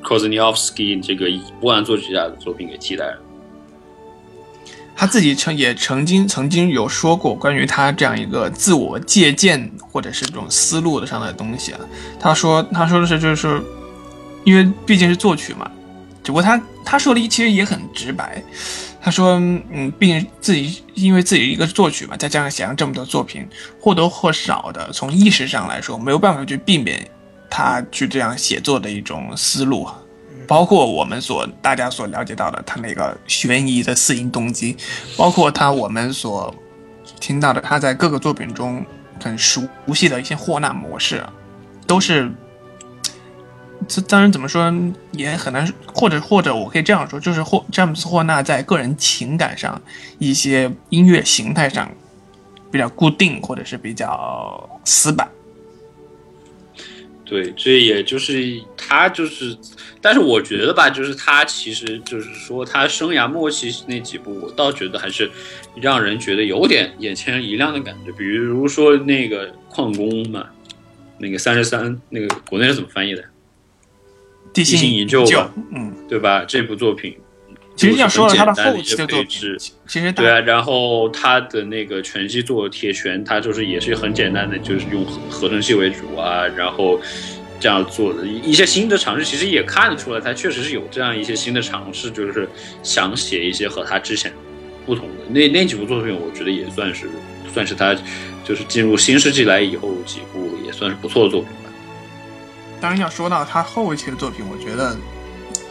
Kozniowski 这个波兰作曲家的作品给替代了。他自己曾也曾经曾经有说过关于他这样一个自我借鉴或者是这种思路的上的东西啊。他说他说的是就是，因为毕竟是作曲嘛，只不过他他说的其实也很直白。他说，嗯，毕竟自己因为自己一个作曲嘛，再加上写上这么多作品，或多或少的从意识上来说，没有办法去避免他去这样写作的一种思路。包括我们所大家所了解到的他那个悬疑的四音动机，包括他我们所听到的他在各个作品中很熟悉的一些霍纳模式，都是这当然怎么说也很难，或者或者我可以这样说，就是霍詹姆斯霍纳在个人情感上一些音乐形态上比较固定，或者是比较死板。对，这也就是他就是，但是我觉得吧，就是他其实就是说他生涯末期那几部，我倒觉得还是让人觉得有点眼前一亮的感觉。比如说那个矿工嘛，那个三十三，那个国内是怎么翻译的？地心营营救吧嗯，对吧？这部作品其实要说了他的后期期的作其实对啊，然后他的那个全息做铁拳，他就是也是很简单的，就是用合合成器为主啊，然后这样做的一些新的尝试，其实也看得出来，他确实是有这样一些新的尝试，就是想写一些和他之前不同的那那几部作品，我觉得也算是算是他就是进入新世纪来以后几部也算是不错的作品吧。当然要说到他后期的作品，我觉得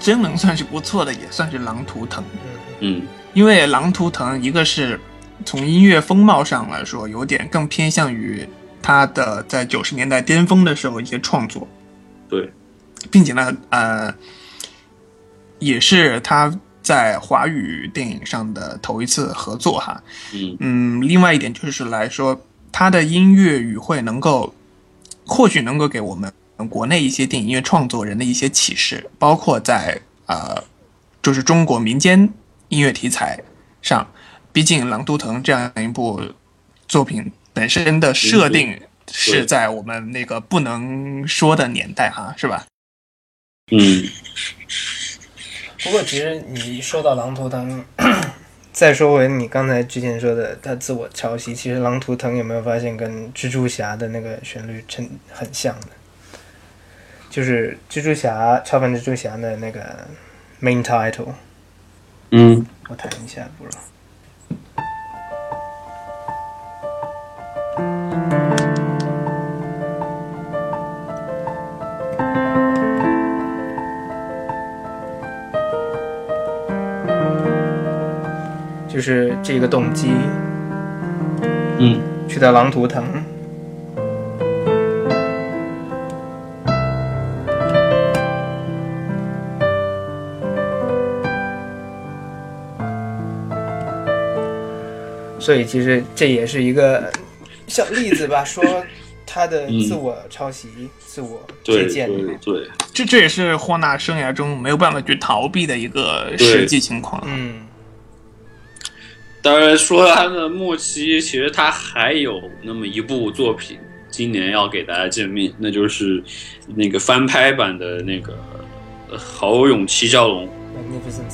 真能算是不错的，也算是《狼图腾》。嗯，因为《狼图腾》一个是从音乐风貌上来说，有点更偏向于他的在九十年代巅峰的时候一些创作，对，并且呢，呃，也是他在华语电影上的头一次合作哈。嗯。嗯，另外一点就是来说，他的音乐语汇能够，或许能够给我们国内一些电影音乐创作人的一些启示，包括在呃，就是中国民间音乐题材上，毕竟《狼图腾》这样一部作品本身的设定是在我们那个不能说的年代哈，是吧？嗯，不过，其实你说到《狼图腾》，再说回你刚才之前说的他自我抄袭，其实《狼图腾》有没有发现跟蜘蛛侠的那个旋律很很像的？就是蜘蛛侠超凡蜘蛛侠的那个 main title，嗯，我弹一下，不知道。就是这个动机，嗯，去到狼图腾，所以其实这也是一个小例子吧，说他的自我抄袭、自我借对鉴。对对。这这也是霍纳生涯中没有办法去逃避的一个实际情况。嗯，当然说到他的末期，其实他还有那么一部作品，今年要给大家见面，那就是那个翻拍版的那个呃《豪勇七蛟龙》。Magnificent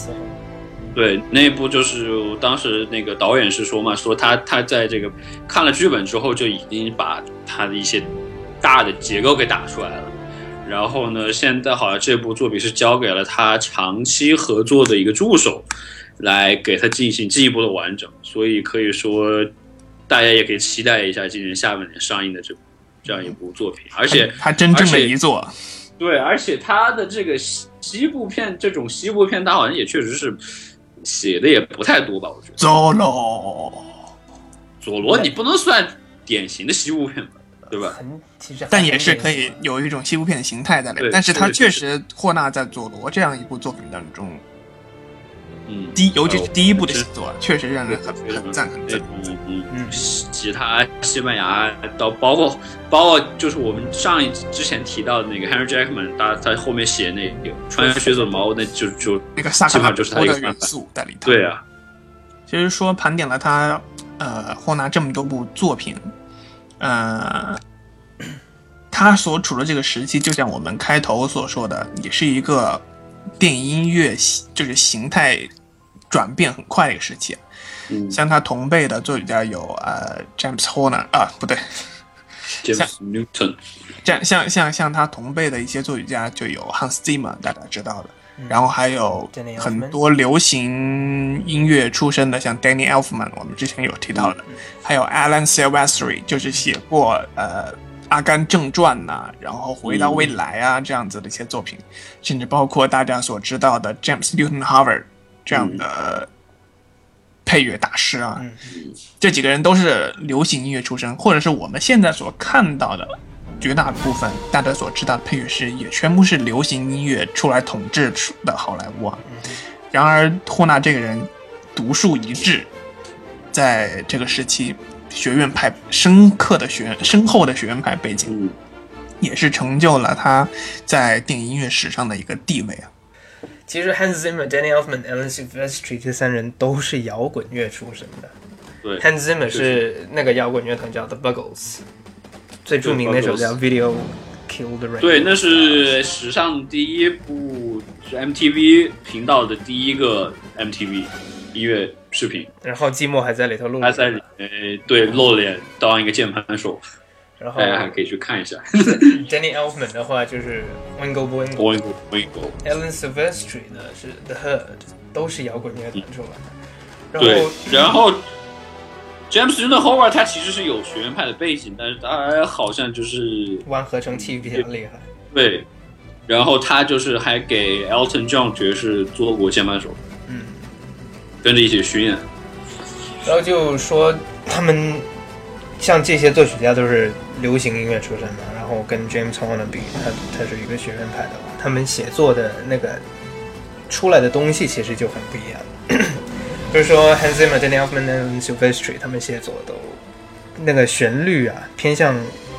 对，那部就是当时那个导演是说嘛，说他他在这个看了剧本之后，就已经把他的一些大的结构给打出来了。然后呢，现在好像这部作品是交给了他长期合作的一个助手，来给他进行进一步的完整。所以可以说，大家也可以期待一下今年下半年上映的这这样一部作品。而且他真正的一作，对，而且他的这个西西部片，这种西部片，他好像也确实是写的也不太多吧，我觉得。佐罗，佐罗你不能算典型的西部片吧，对吧？很其实但也是可以有一种西部片的形态在里面。但是他确实，霍纳在佐罗这样一部作品当中，嗯，第尤其是第一部的是写作，确实让人很很赞很赞。嗯嗯嗯其他西班牙到包括包括就是我们上一之前提到的那个 Henry Jackman，他他后面写那个穿越血走毛，那就就那个萨卡就是他一个元素在里头。对啊，其实说盘点了他，呃，霍纳这么多部作品，呃，他所处的这个时期，就像我们开头所说的，也是一个电影音乐形就是形态转变很快的一个时期。嗯。像他同辈的作曲家有呃 James Horner 啊，不对，，James Newton，像像像像他同辈的一些作曲家就有 Hans Zimmer，大家知道的，然后还有很多流行音乐出身的，像 Danny Elfman，我们之前有提到的，还有 Alan Silvestri，就是写过呃《阿甘正传》呐，然后《回到未来》啊、这样子的一些作品，甚至包括大家所知道的 James Newton Howard 这样的配乐大师啊，嗯这几个人都是流行音乐出身，或者是我们现在所看到的绝大部分大家所知道的配乐师，也全部是流行音乐出来统治出的好莱坞啊。然而，霍纳这个人独树一帜，在这个时期，学院派深刻的学深厚的学院派背景，嗯，也是成就了他在电影音乐史上的一个地位啊。其实 Hans Zimmer、Danny Elfman、Alan Silvestri 这三人都是摇滚乐出身的。对 Hans Zimmer 是那个摇滚乐团叫 The Buggles，最著名那首叫 Video Kill the Rain。对，那是史上第一部是 MTV 频道的第一个 MTV 音乐视频，然后寂寞还在里头录了他在里面对露脸当一个键盘手，然后大家还可以去看一下。Danny Elfman 的话就是 Wingo Boingo。Boingo Boingo，Alan Silvestri 呢是 The Herd，都是摇滚乐团出来的。然对后，然后 James Newton Howard 他其实是有学院派的背景，但是他好像就是玩合成器比较厉害。对，然后他就是还给 Elton John 爵士做过键盘手，嗯，跟着一起巡演。然后就说他们像这些作曲家都是流行音乐出身的，然后跟 James Horner 比，他他是一个学院派的嘛，他们写作的那个出来的东西其实就很不一样。就是说 Hans Zimmer、Danny Elfman、Alan Silvestri 他们写作都那个旋律啊，偏向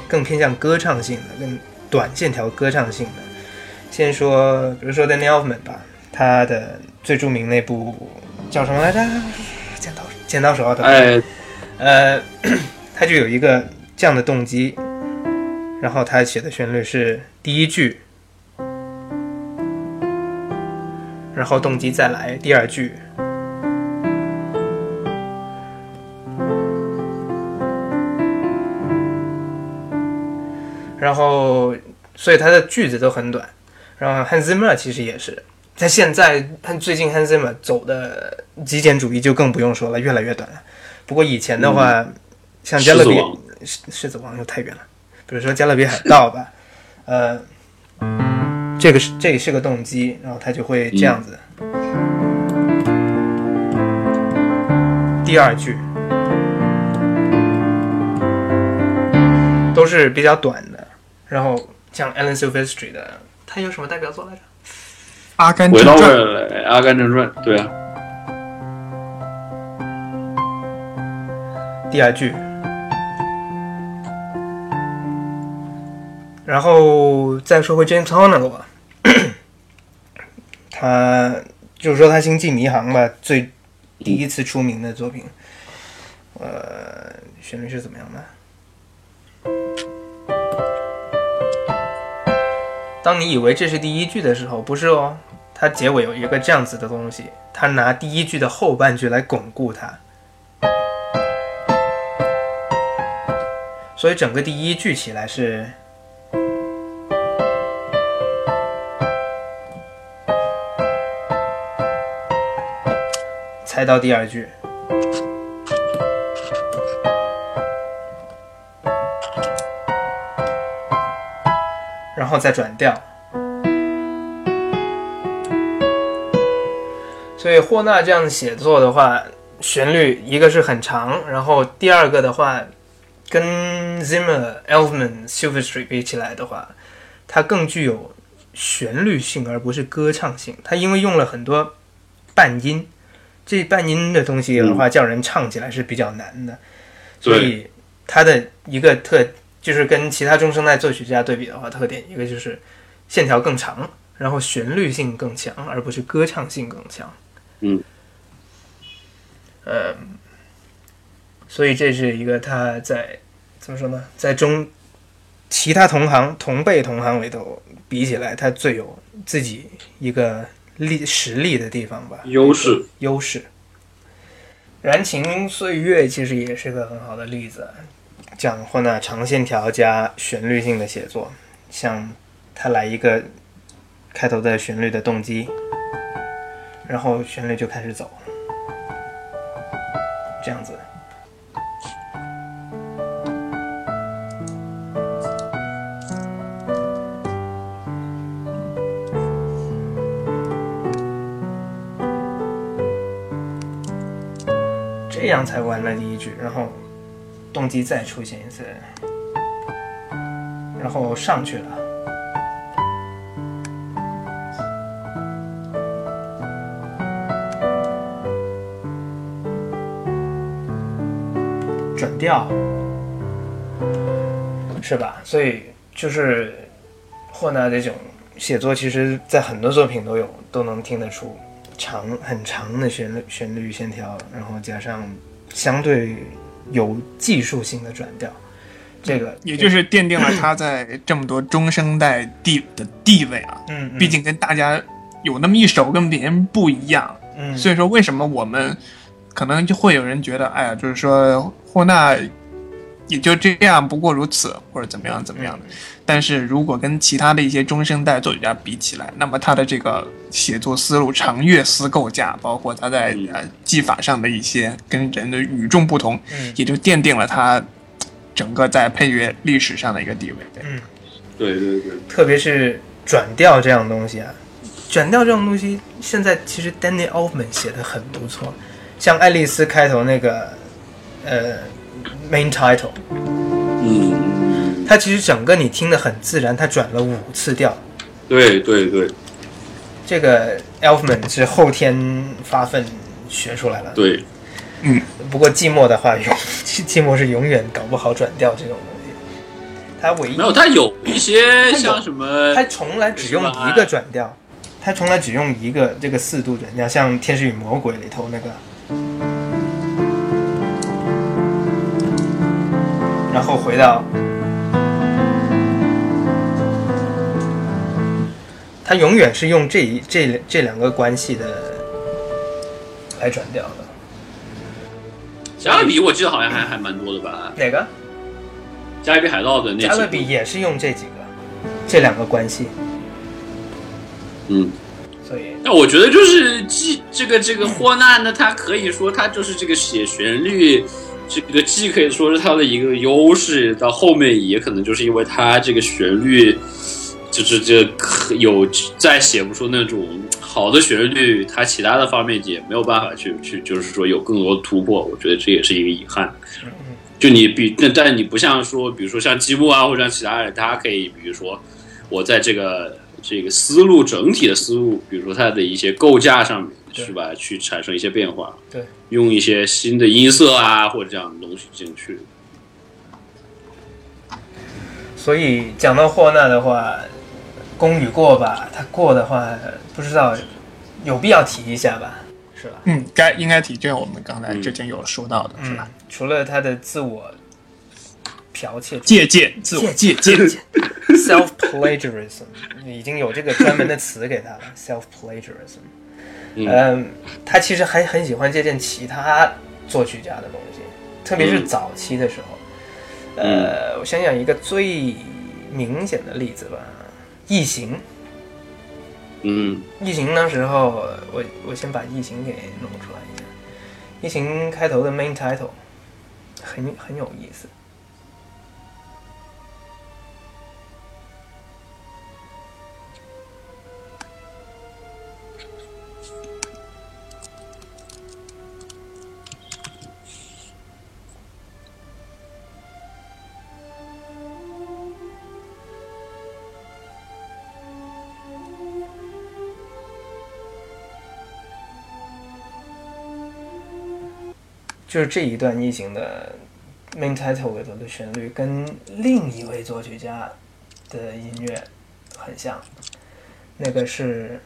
更偏向歌唱性的，更短线条歌唱性的。先说，比如说 Danny Elfman 吧，他的最著名那部叫什么来着？剪刀剪刀手啊，哎，呃，他就有一个这样的动机，然后他写的旋律是第一句，然后动机再来第二句，然后所以他的句子都很短。然后 Hans Zimmer 其实也是，在现在他最近 Hans Zimmer 走的极简主义就更不用说了，越来越短了。不过以前的话，像加勒比狮子王又太远了，比如说加勒比海盗吧，呃，这个是这也是个动机，然后他就会这样子。第二句都是比较短的，然后像 Alan Silvestri 的，他有什么代表作来着？阿甘回到正传，《阿甘正传》对啊，第二句，然后再说回 James Horner 吧，他就是说他星际迷航吧，最第一次出名的作品，呃，旋律是怎么样的？当你以为这是第一句的时候，不是哦，它结尾有一个这样子的东西，它拿第一句的后半句来巩固它。所以整个第一句起来是，猜到第二句，后再转调。所所以霍纳这样写作的话，旋律一个是很长，然后第二个的话，跟 Zimmer、Elfman、Silverstreet 比起来的话，它更具有旋律性而不是歌唱性。它因为用了很多半音，这半音的东西的话，叫人唱起来是比较难的。所以它的一个特就是跟其他中生代作曲家对比的话，特点一个就是线条更长，然后旋律性更强，而不是歌唱性更强。嗯，呃，所以这是一个他在怎么说呢，在中其他同行同辈同行里头比起来，他最有自己一个力实力的地方吧，优势。优势。燃情岁月其实也是个很好的例子，讲霍纳长线条加旋律性的写作，像他来一个开头的旋律的动机，然后旋律就开始走，这样子。这样才完了第一句，然后动机再出现一次，然后上去了。转调，是吧？所以就是霍纳这种写作，其实在很多作品都有，都能听得出长很长的旋律旋律线条，然后加上相对有技术性的转调，这个也就是奠定了他在这么多中生代地的地位啊。嗯，嗯。毕竟跟大家有那么一手跟别人不一样，嗯，所以说为什么我们可能就会有人觉得，哎呀，就是说霍纳也就这样，不过如此，或者怎么样怎么样的。但是如果跟其他的一些中生代作曲家比起来，那么他的这个写作思路、长乐思构架，包括他在嗯呃技法上的一些跟人的与众不同，嗯也就奠定了他整个在配乐历史上的一个地位。对嗯，对对对，特别是转调这样东西啊，转调这种东西，现在其实 Danny Elfman 写的很不错，像爱丽丝开头那个呃 main title，嗯，它其实整个你听得很自然，它转了五次调。对对对。这个 Elfman 是后天发奋学出来了，对，嗯。不过寂寞的话，永寂寞是永远搞不好转调这种东西。他唯一没有，他有一些像什么他从来只用一个转调，他从来只用一个这个四度转调，像《天使与魔鬼》里头那个，然后回到，他永远是用这一这这两个关系的来转调的。加勒比，我记得好像还还蛮多的吧？哪个？加勒比海盗的那加勒，比也是用这几个，这两个关系，嗯。所以那我觉得就是既这个这个霍纳呢，他可以说他就是这个写旋律，这个既可以说是他的一个优势，到后面也可能就是因为他这个旋律，就是这可有再写不出那种好的旋律，他其他的方面也没有办法去去就是说有更多的突破，我觉得这也是一个遗憾。就你比，但但是你不像说，比如说像积木啊，或者像其他人，他可以，比如说我在这个这个思路整体的思路，比如说它的一些构架上面，对是吧，去产生一些变化，对，用一些新的音色啊或者这样的东西进去。所以讲到霍纳的话，功与过吧，他过的话不知道有必要提一下吧，是吧？嗯，该应该提，这个我们刚才嗯之前有说到的，是吧？除了他的自我剽窃、借鉴，自我借鉴，self plagiarism，已经有这个专门的词给他了，self plagiarism。嗯嗯，他其实还很喜欢借鉴其他作曲家的东西，特别是嗯早期的时候。呃，我想想一个最明显的例子吧，《异形》。嗯异形那时候，我我先把异形给弄出来一下。异形开头的 main title 很很有意思。就是这一段异形的 main title 里头的旋律跟另一位作曲家的音乐很像，那个是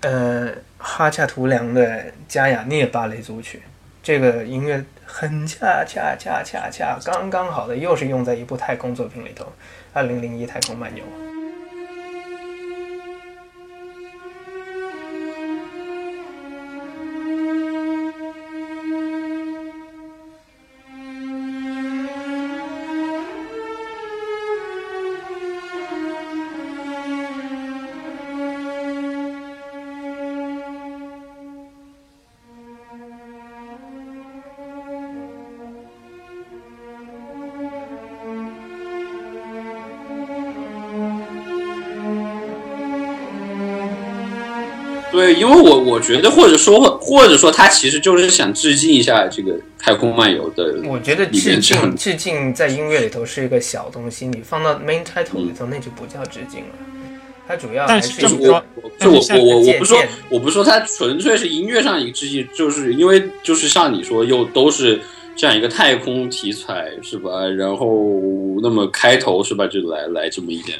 呃哈恰图良的加雅涅芭蕾组曲。这个音乐很恰恰恰恰恰刚刚好的，又是用在一部太空作品里头，《二零零一太空漫游》。对，因为我我觉得，或者说或者说他其实就是想致敬一下这个《太空漫游》的。我觉得里致敬致敬在音乐里头是一个小东西，你放到 main title 里头那就不叫致敬了。它主要还但是是一个就我我我我不说我不说它纯粹是音乐上一个致敬，就是因为就是像你说，又都是这样一个太空题材是吧？然后那么开头是吧，就来来这么一点。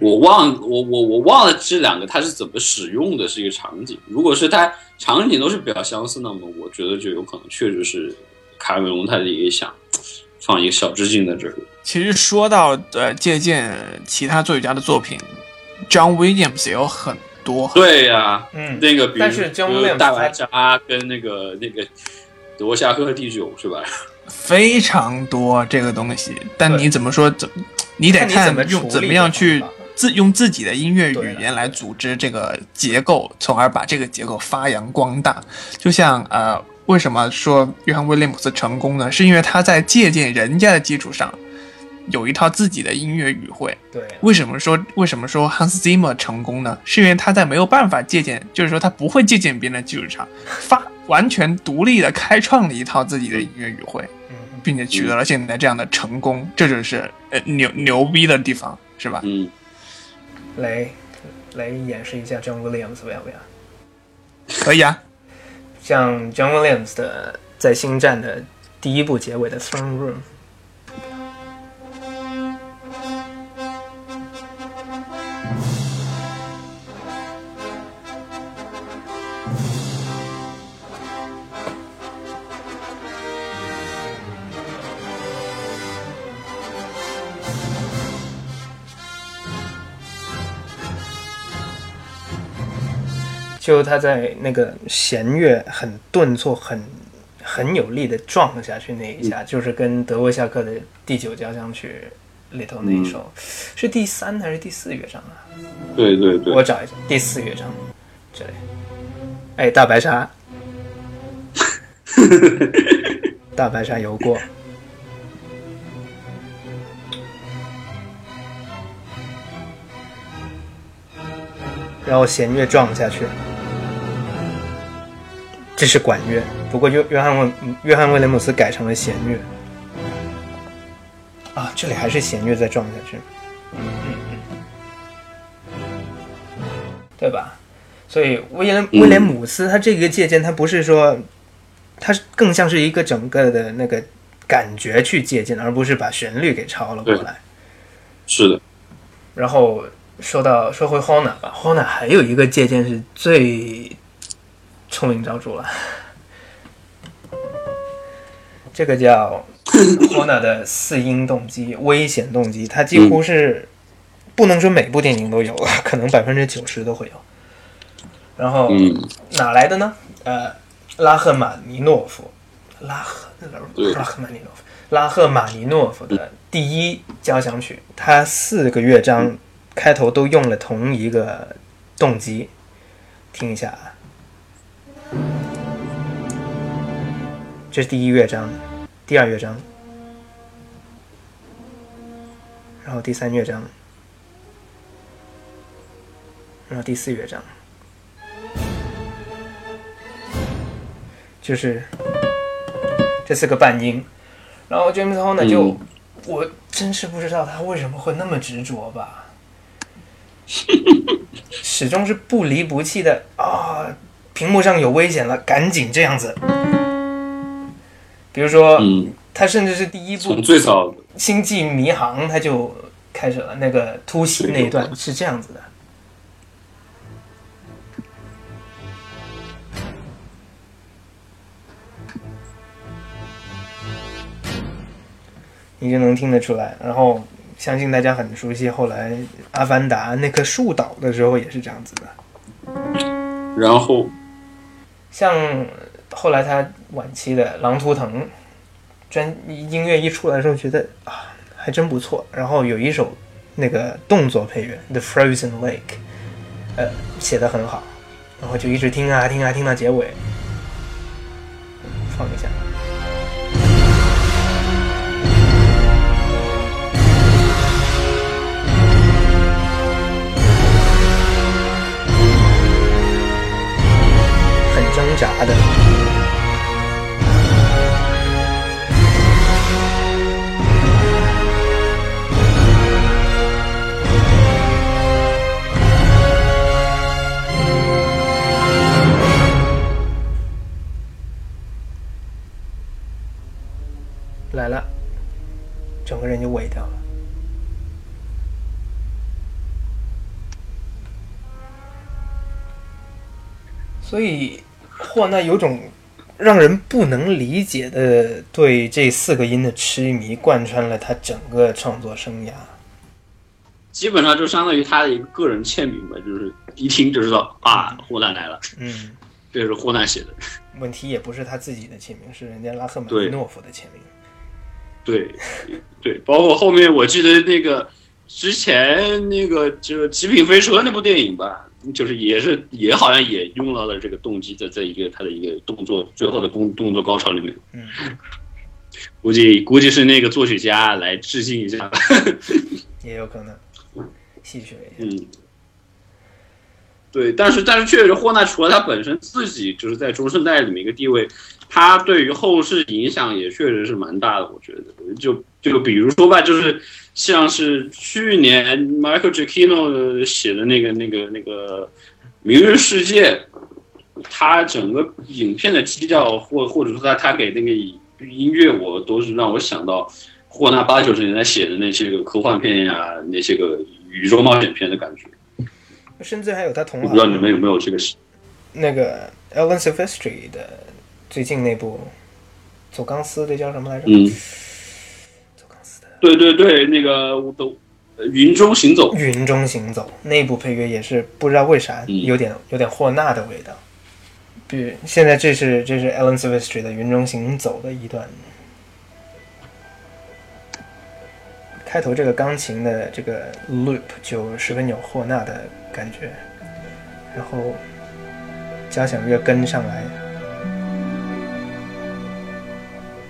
我忘我我我忘了这两个它是怎么使用的，是一个场景。如果是它场景都是比较相似，那么我觉得就有可能确实是卡梅隆他也想放一个小致敬在这里。其实说到呃借鉴其他作曲家的作品，John Williams 也有很多。对呀、嗯，那个比如但是 John 比如 Williams 大白鲨跟那个那个德沃夏克第九是吧？非常多这个东西，但你怎么说怎，你得看你怎么用怎么样去自用自己的音乐语言来组织这个结构，从而把这个结构发扬光大。就像呃，为什么说约翰威廉姆斯成功呢？是因为他在借鉴人家的基础上，有一套自己的音乐语汇。对，为什么说为什么说 Hans Zimmer 成功呢？是因为他在没有办法借鉴，就是说他不会借鉴别人的基础上，发完全独立的开创了一套自己的音乐语汇，嗯，并且取得了现在这样的成功，这就是呃牛牛逼的地方，是吧？嗯，来来演示一下 John Williams 要不要？可以啊，像 John Williams 的在《星战》的第一部结尾的 Throne Room。就他在那个弦乐很顿挫、很很有力的撞下去那一下，就是跟德沃夏克的第九交响曲里头那一首，是第三还是第四乐章啊？对对对我，找一下，第四乐章，这里。哎，大白鲨，大白鲨游过。然后弦乐撞下去，这是管乐，不过约约翰威约翰威廉姆斯改成了弦乐。啊，这里还是弦乐在撞下去，对吧？所以威廉威廉姆斯他这个借鉴，他不是说，他是更像是一个整个的那个感觉去借鉴，而不是把旋律给抄了过来。是的，然后说到说回 Hona 吧，Hona 还有一个借鉴是最臭名昭著了，这个叫 Hona 的四音动机危险动机，它几乎是、不能说每部电影都有，可能百分之九十都会有。然后、嗯，哪来的呢？呃，拉赫玛尼诺夫，拉赫对。拉赫玛尼诺夫，拉赫玛尼诺夫的第一交响曲，它四个乐章开头都用了同一个动机，听一下啊，这是第一乐章，第二乐章，然后第三乐章，然后第四乐章。就是这四个半音，然后 James Horner 就、嗯我真是不知道他为什么会那么执着吧，始终是不离不弃的啊！屏幕上有危险了，赶紧这样子，比如说，嗯，他甚至是第一部从最早《星际迷航》他就开始了那个突袭那一段是这样子的。你就能听得出来，然后相信大家很熟悉，后来《阿凡达》那棵树倒的时候也是这样子的。然后像后来他晚期的《狼图腾》专音乐一出来的时候，觉得啊还真不错。然后有一首那个动作配乐《The Frozen Lake》，呃，写的很好，然后就一直听啊听啊听到结尾，放一下。很挣扎的。来了，整个人就萎掉了。所以霍纳有种让人不能理解的对这四个音的痴迷，贯穿了他整个创作生涯。基本上就相当于他的一个个人签名吧，就是一听就知道啊，霍纳来了，嗯，这是霍纳写的。问题也不是他自己的签名，是人家拉赫玛尼诺夫的签名。对，对，包括后面我记得那个之前那个就是《极品飞车》那部电影吧，就是也是也好像也用到了这个动机在这一个他的一个动作最后的动动作高潮里面，嗯，估计估计是那个作曲家来致敬一下吧。也有可能戏谑一下。嗯，对，但是但是确实，霍纳除了他本身自己就是在中生代里面一个地位，他对于后世影响也确实是蛮大的。我觉得，就就比如说吧，就是像是去年 Michael Giacchino 写的那个那个那个《明日世界》，他整个影片的基调或或者说他他给那个音乐，我都是让我想到。霍纳八九十年代写的那些个科幻片呀，那些个宇宙冒险片的感觉，甚至还有他同我不知道你们有没有这个那个 Alan Silvestri 的最近那部走钢丝，那叫什么来着？嗯，走钢丝的。对对对，那个我都呃云中行走，《云中行走》那部配乐也是不知道为啥嗯。有点有点霍纳的味道。比如现在这是这是 Alan Silvestri 的《云中行走》的一段，开头这个钢琴的这个 loop 就十分有霍纳的感觉，然后交响乐跟上来，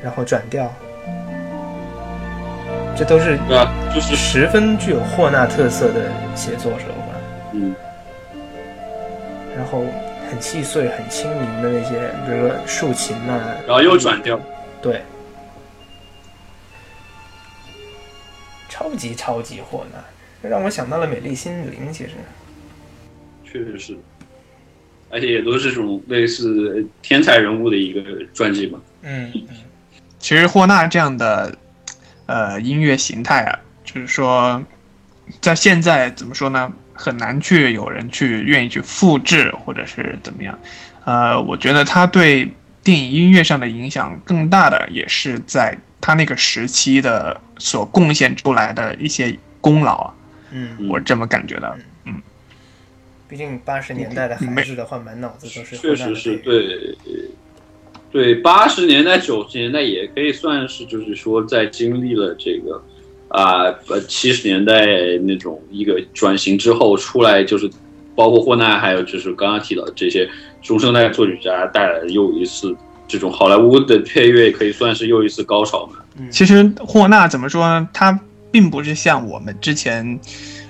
然后转调，这都是啊？就是十分具有霍纳特色的写作手法。嗯，然后很细碎、很轻盈的那些，比如说竖琴呐、然后又转调，对，超级超级霍纳，这让我想到了《美丽心灵》。其实，确实是，而且也都是这种类似天才人物的一个传记嘛。嗯，其实霍纳这样的呃音乐形态啊，就是说，在现在怎么说呢，很难去有人去愿意去复制或者是怎么样。呃，我觉得他对电影音乐上的影响更大的，也是在他那个时期的所贡献出来的一些功劳啊，嗯，嗯我这么感觉的。嗯毕竟八十年代的孩子的话，满脑子都是霍纳确实是。对，对，八十年代、九十年代也可以算是，就是说在经历了这个啊呃七十年代那种一个转型之后出来，就是包括霍纳，还有就是刚刚提到的这些中生代作曲家带来的又一次这种好莱坞的配乐，可以算是又一次高潮嘛。其实霍纳怎么说呢？他并不是像我们之前，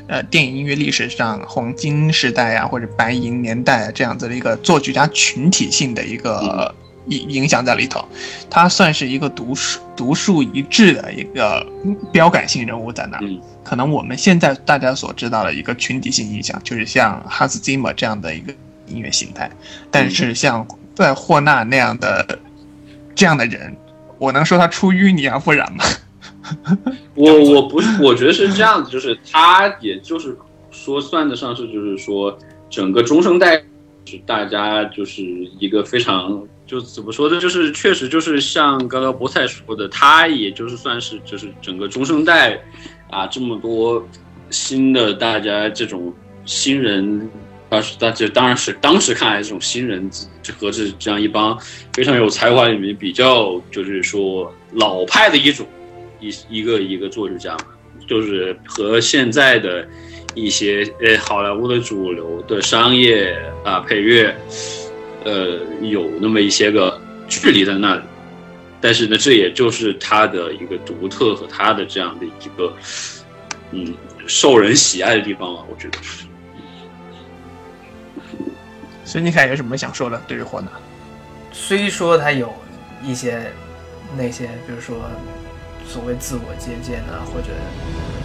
呃，电影音乐历史上黄金时代啊，或者白银年代啊这样子的一个作曲家群体性的一个影影响在里头。他算是一个独树独树一帜的一个标杆性人物在那。嗯可能我们现在大家所知道的一个群体性影响，就是像哈斯季默这样的一个音乐形态。但是像在霍纳那样的这样的人，我能说他出淤泥而不染吗？我我不是，我觉得是这样子，就是他也就是说算得上是，就是说整个中生代，是大家就是一个非常就怎么说呢，就是确实就是像刚刚博彩说的，他也就是算是就是整个中生代啊这么多新的大家这种新人。当时，大家当然是当时看来这种新人和这这样一帮非常有才华里面比较，就是说老派的一种一一个一个作曲家嘛，就是和现在的一些呃好莱坞的主流的商业啊配乐，呃有那么一些个距离在那里，但是呢，这也就是他的一个独特和他的这样的一个嗯受人喜爱的地方吧，我觉得是。孙尼凯有什么想说的？对于霍纳，虽说他有一些那些，比如说所谓自我借鉴啊，或者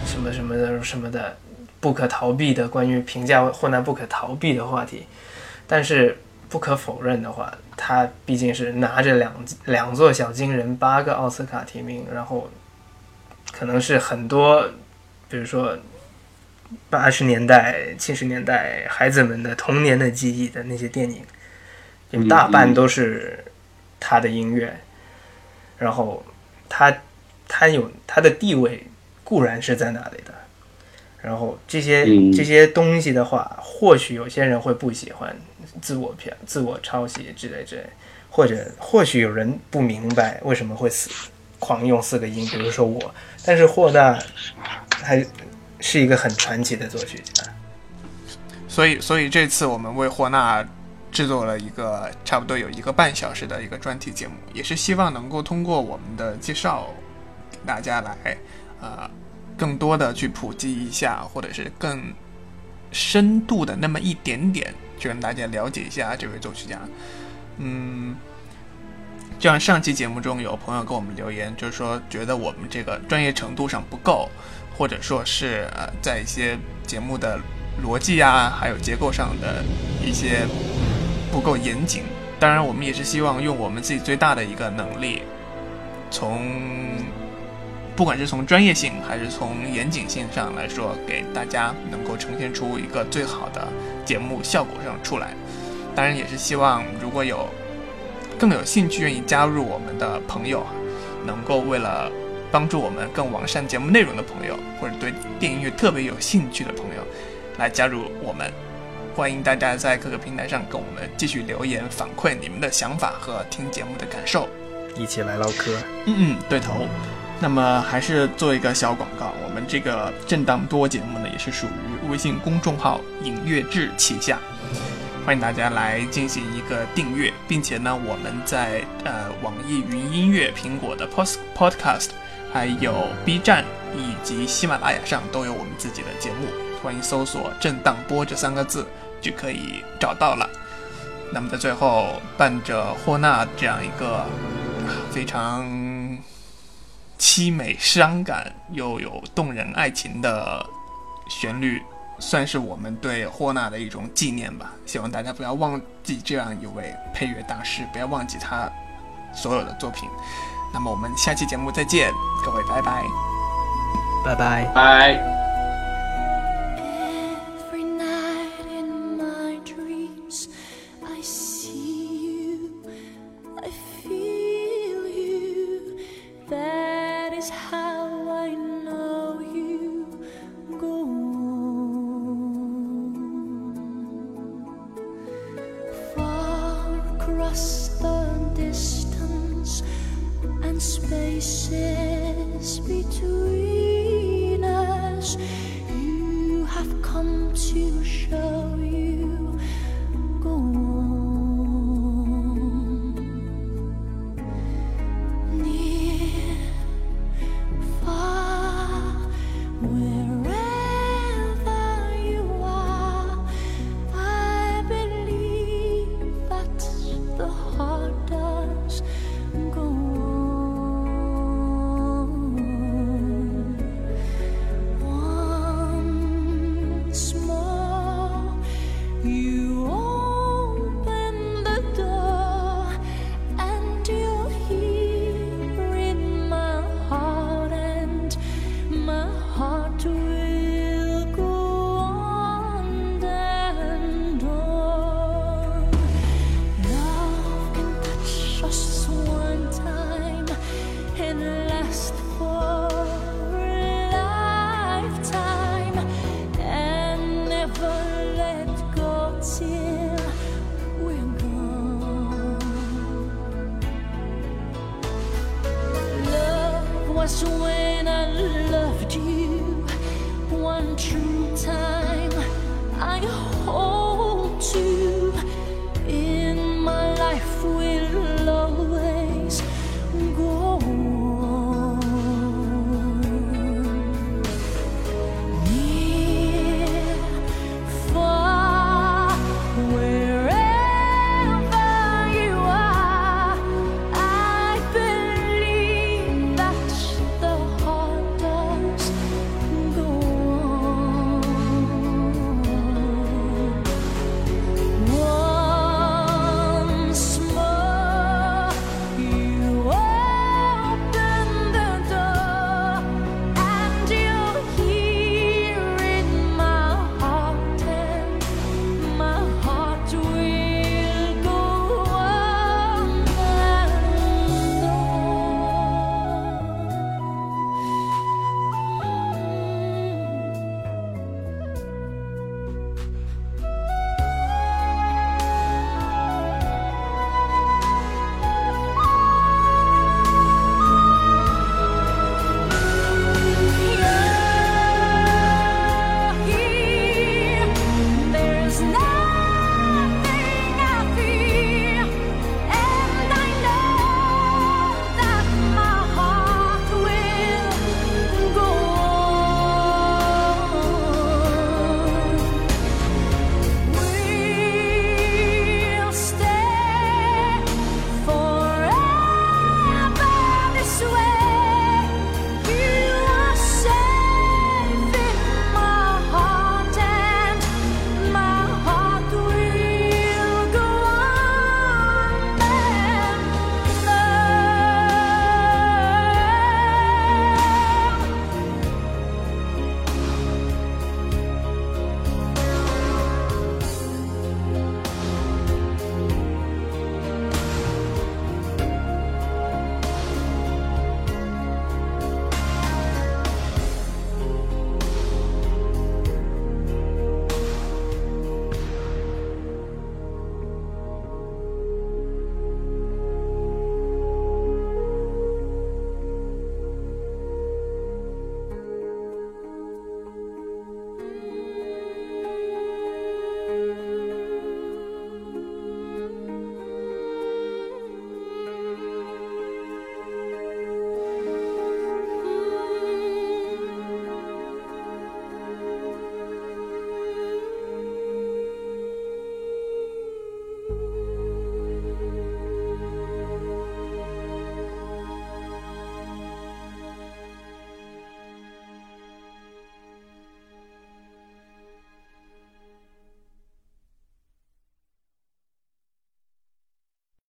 什么什么的什么的，不可逃避的关于评价霍纳不可逃避的话题，但是不可否认的话，他毕竟是拿着两两座小金人，八个奥斯卡提名，然后可能是很多，比如说。八十年代、七十年代孩子们的童年的记忆的那些电影，有大半都是他的音乐。然后他他有他的地位固然是在那里的。然后这些这些东西的话，或许有些人会不喜欢自我偏、自我抄袭之类之类，或者或许有人不明白为什么会死狂用四个音，比如说我。但是霍纳还。是一个很传奇的作曲家，所以，所以这次我们为霍纳制作了一个差不多有一个半小时的一个专题节目，也是希望能够通过我们的介绍，大家来，呃，更多的去普及一下，或者是更深度的那么一点点，就让大家了解一下这位作曲家。嗯，就像上期节目中有朋友给我们留言，就是说觉得我们这个专业程度上不够。或者说是呃，在一些节目的逻辑啊，还有结构上的一些不够严谨。当然，我们也是希望用我们自己最大的一个能力，从不管是从专业性还是从严谨性上来说，给大家能够呈现出一个最好的节目效果上出来。当然，也是希望如果有更有兴趣愿意加入我们的朋友，能够为了。帮助我们更完善节目内容的朋友，或者对电音乐特别有兴趣的朋友，来加入我们。欢迎大家在各个平台上跟我们继续留言反馈你们的想法和听节目的感受，一起来唠嗑。嗯嗯，对头。那么还是做一个小广告，我们这个震荡多节目呢，也是属于微信公众号“影乐志”旗下，欢迎大家来进行一个订阅，并且呢，我们在呃网易云音乐、苹果的 pos Podcast。还有 B 站以及喜马拉雅上都有我们自己的节目，欢迎搜索“震荡波”这三个字就可以找到了。那么在最后，伴着霍纳这样一个非常凄美、伤感又有动人爱情的旋律，算是我们对霍纳的一种纪念吧。希望大家不要忘记这样一位配乐大师，不要忘记他所有的作品。那么我们下期节目再见，各位拜拜，拜拜，拜。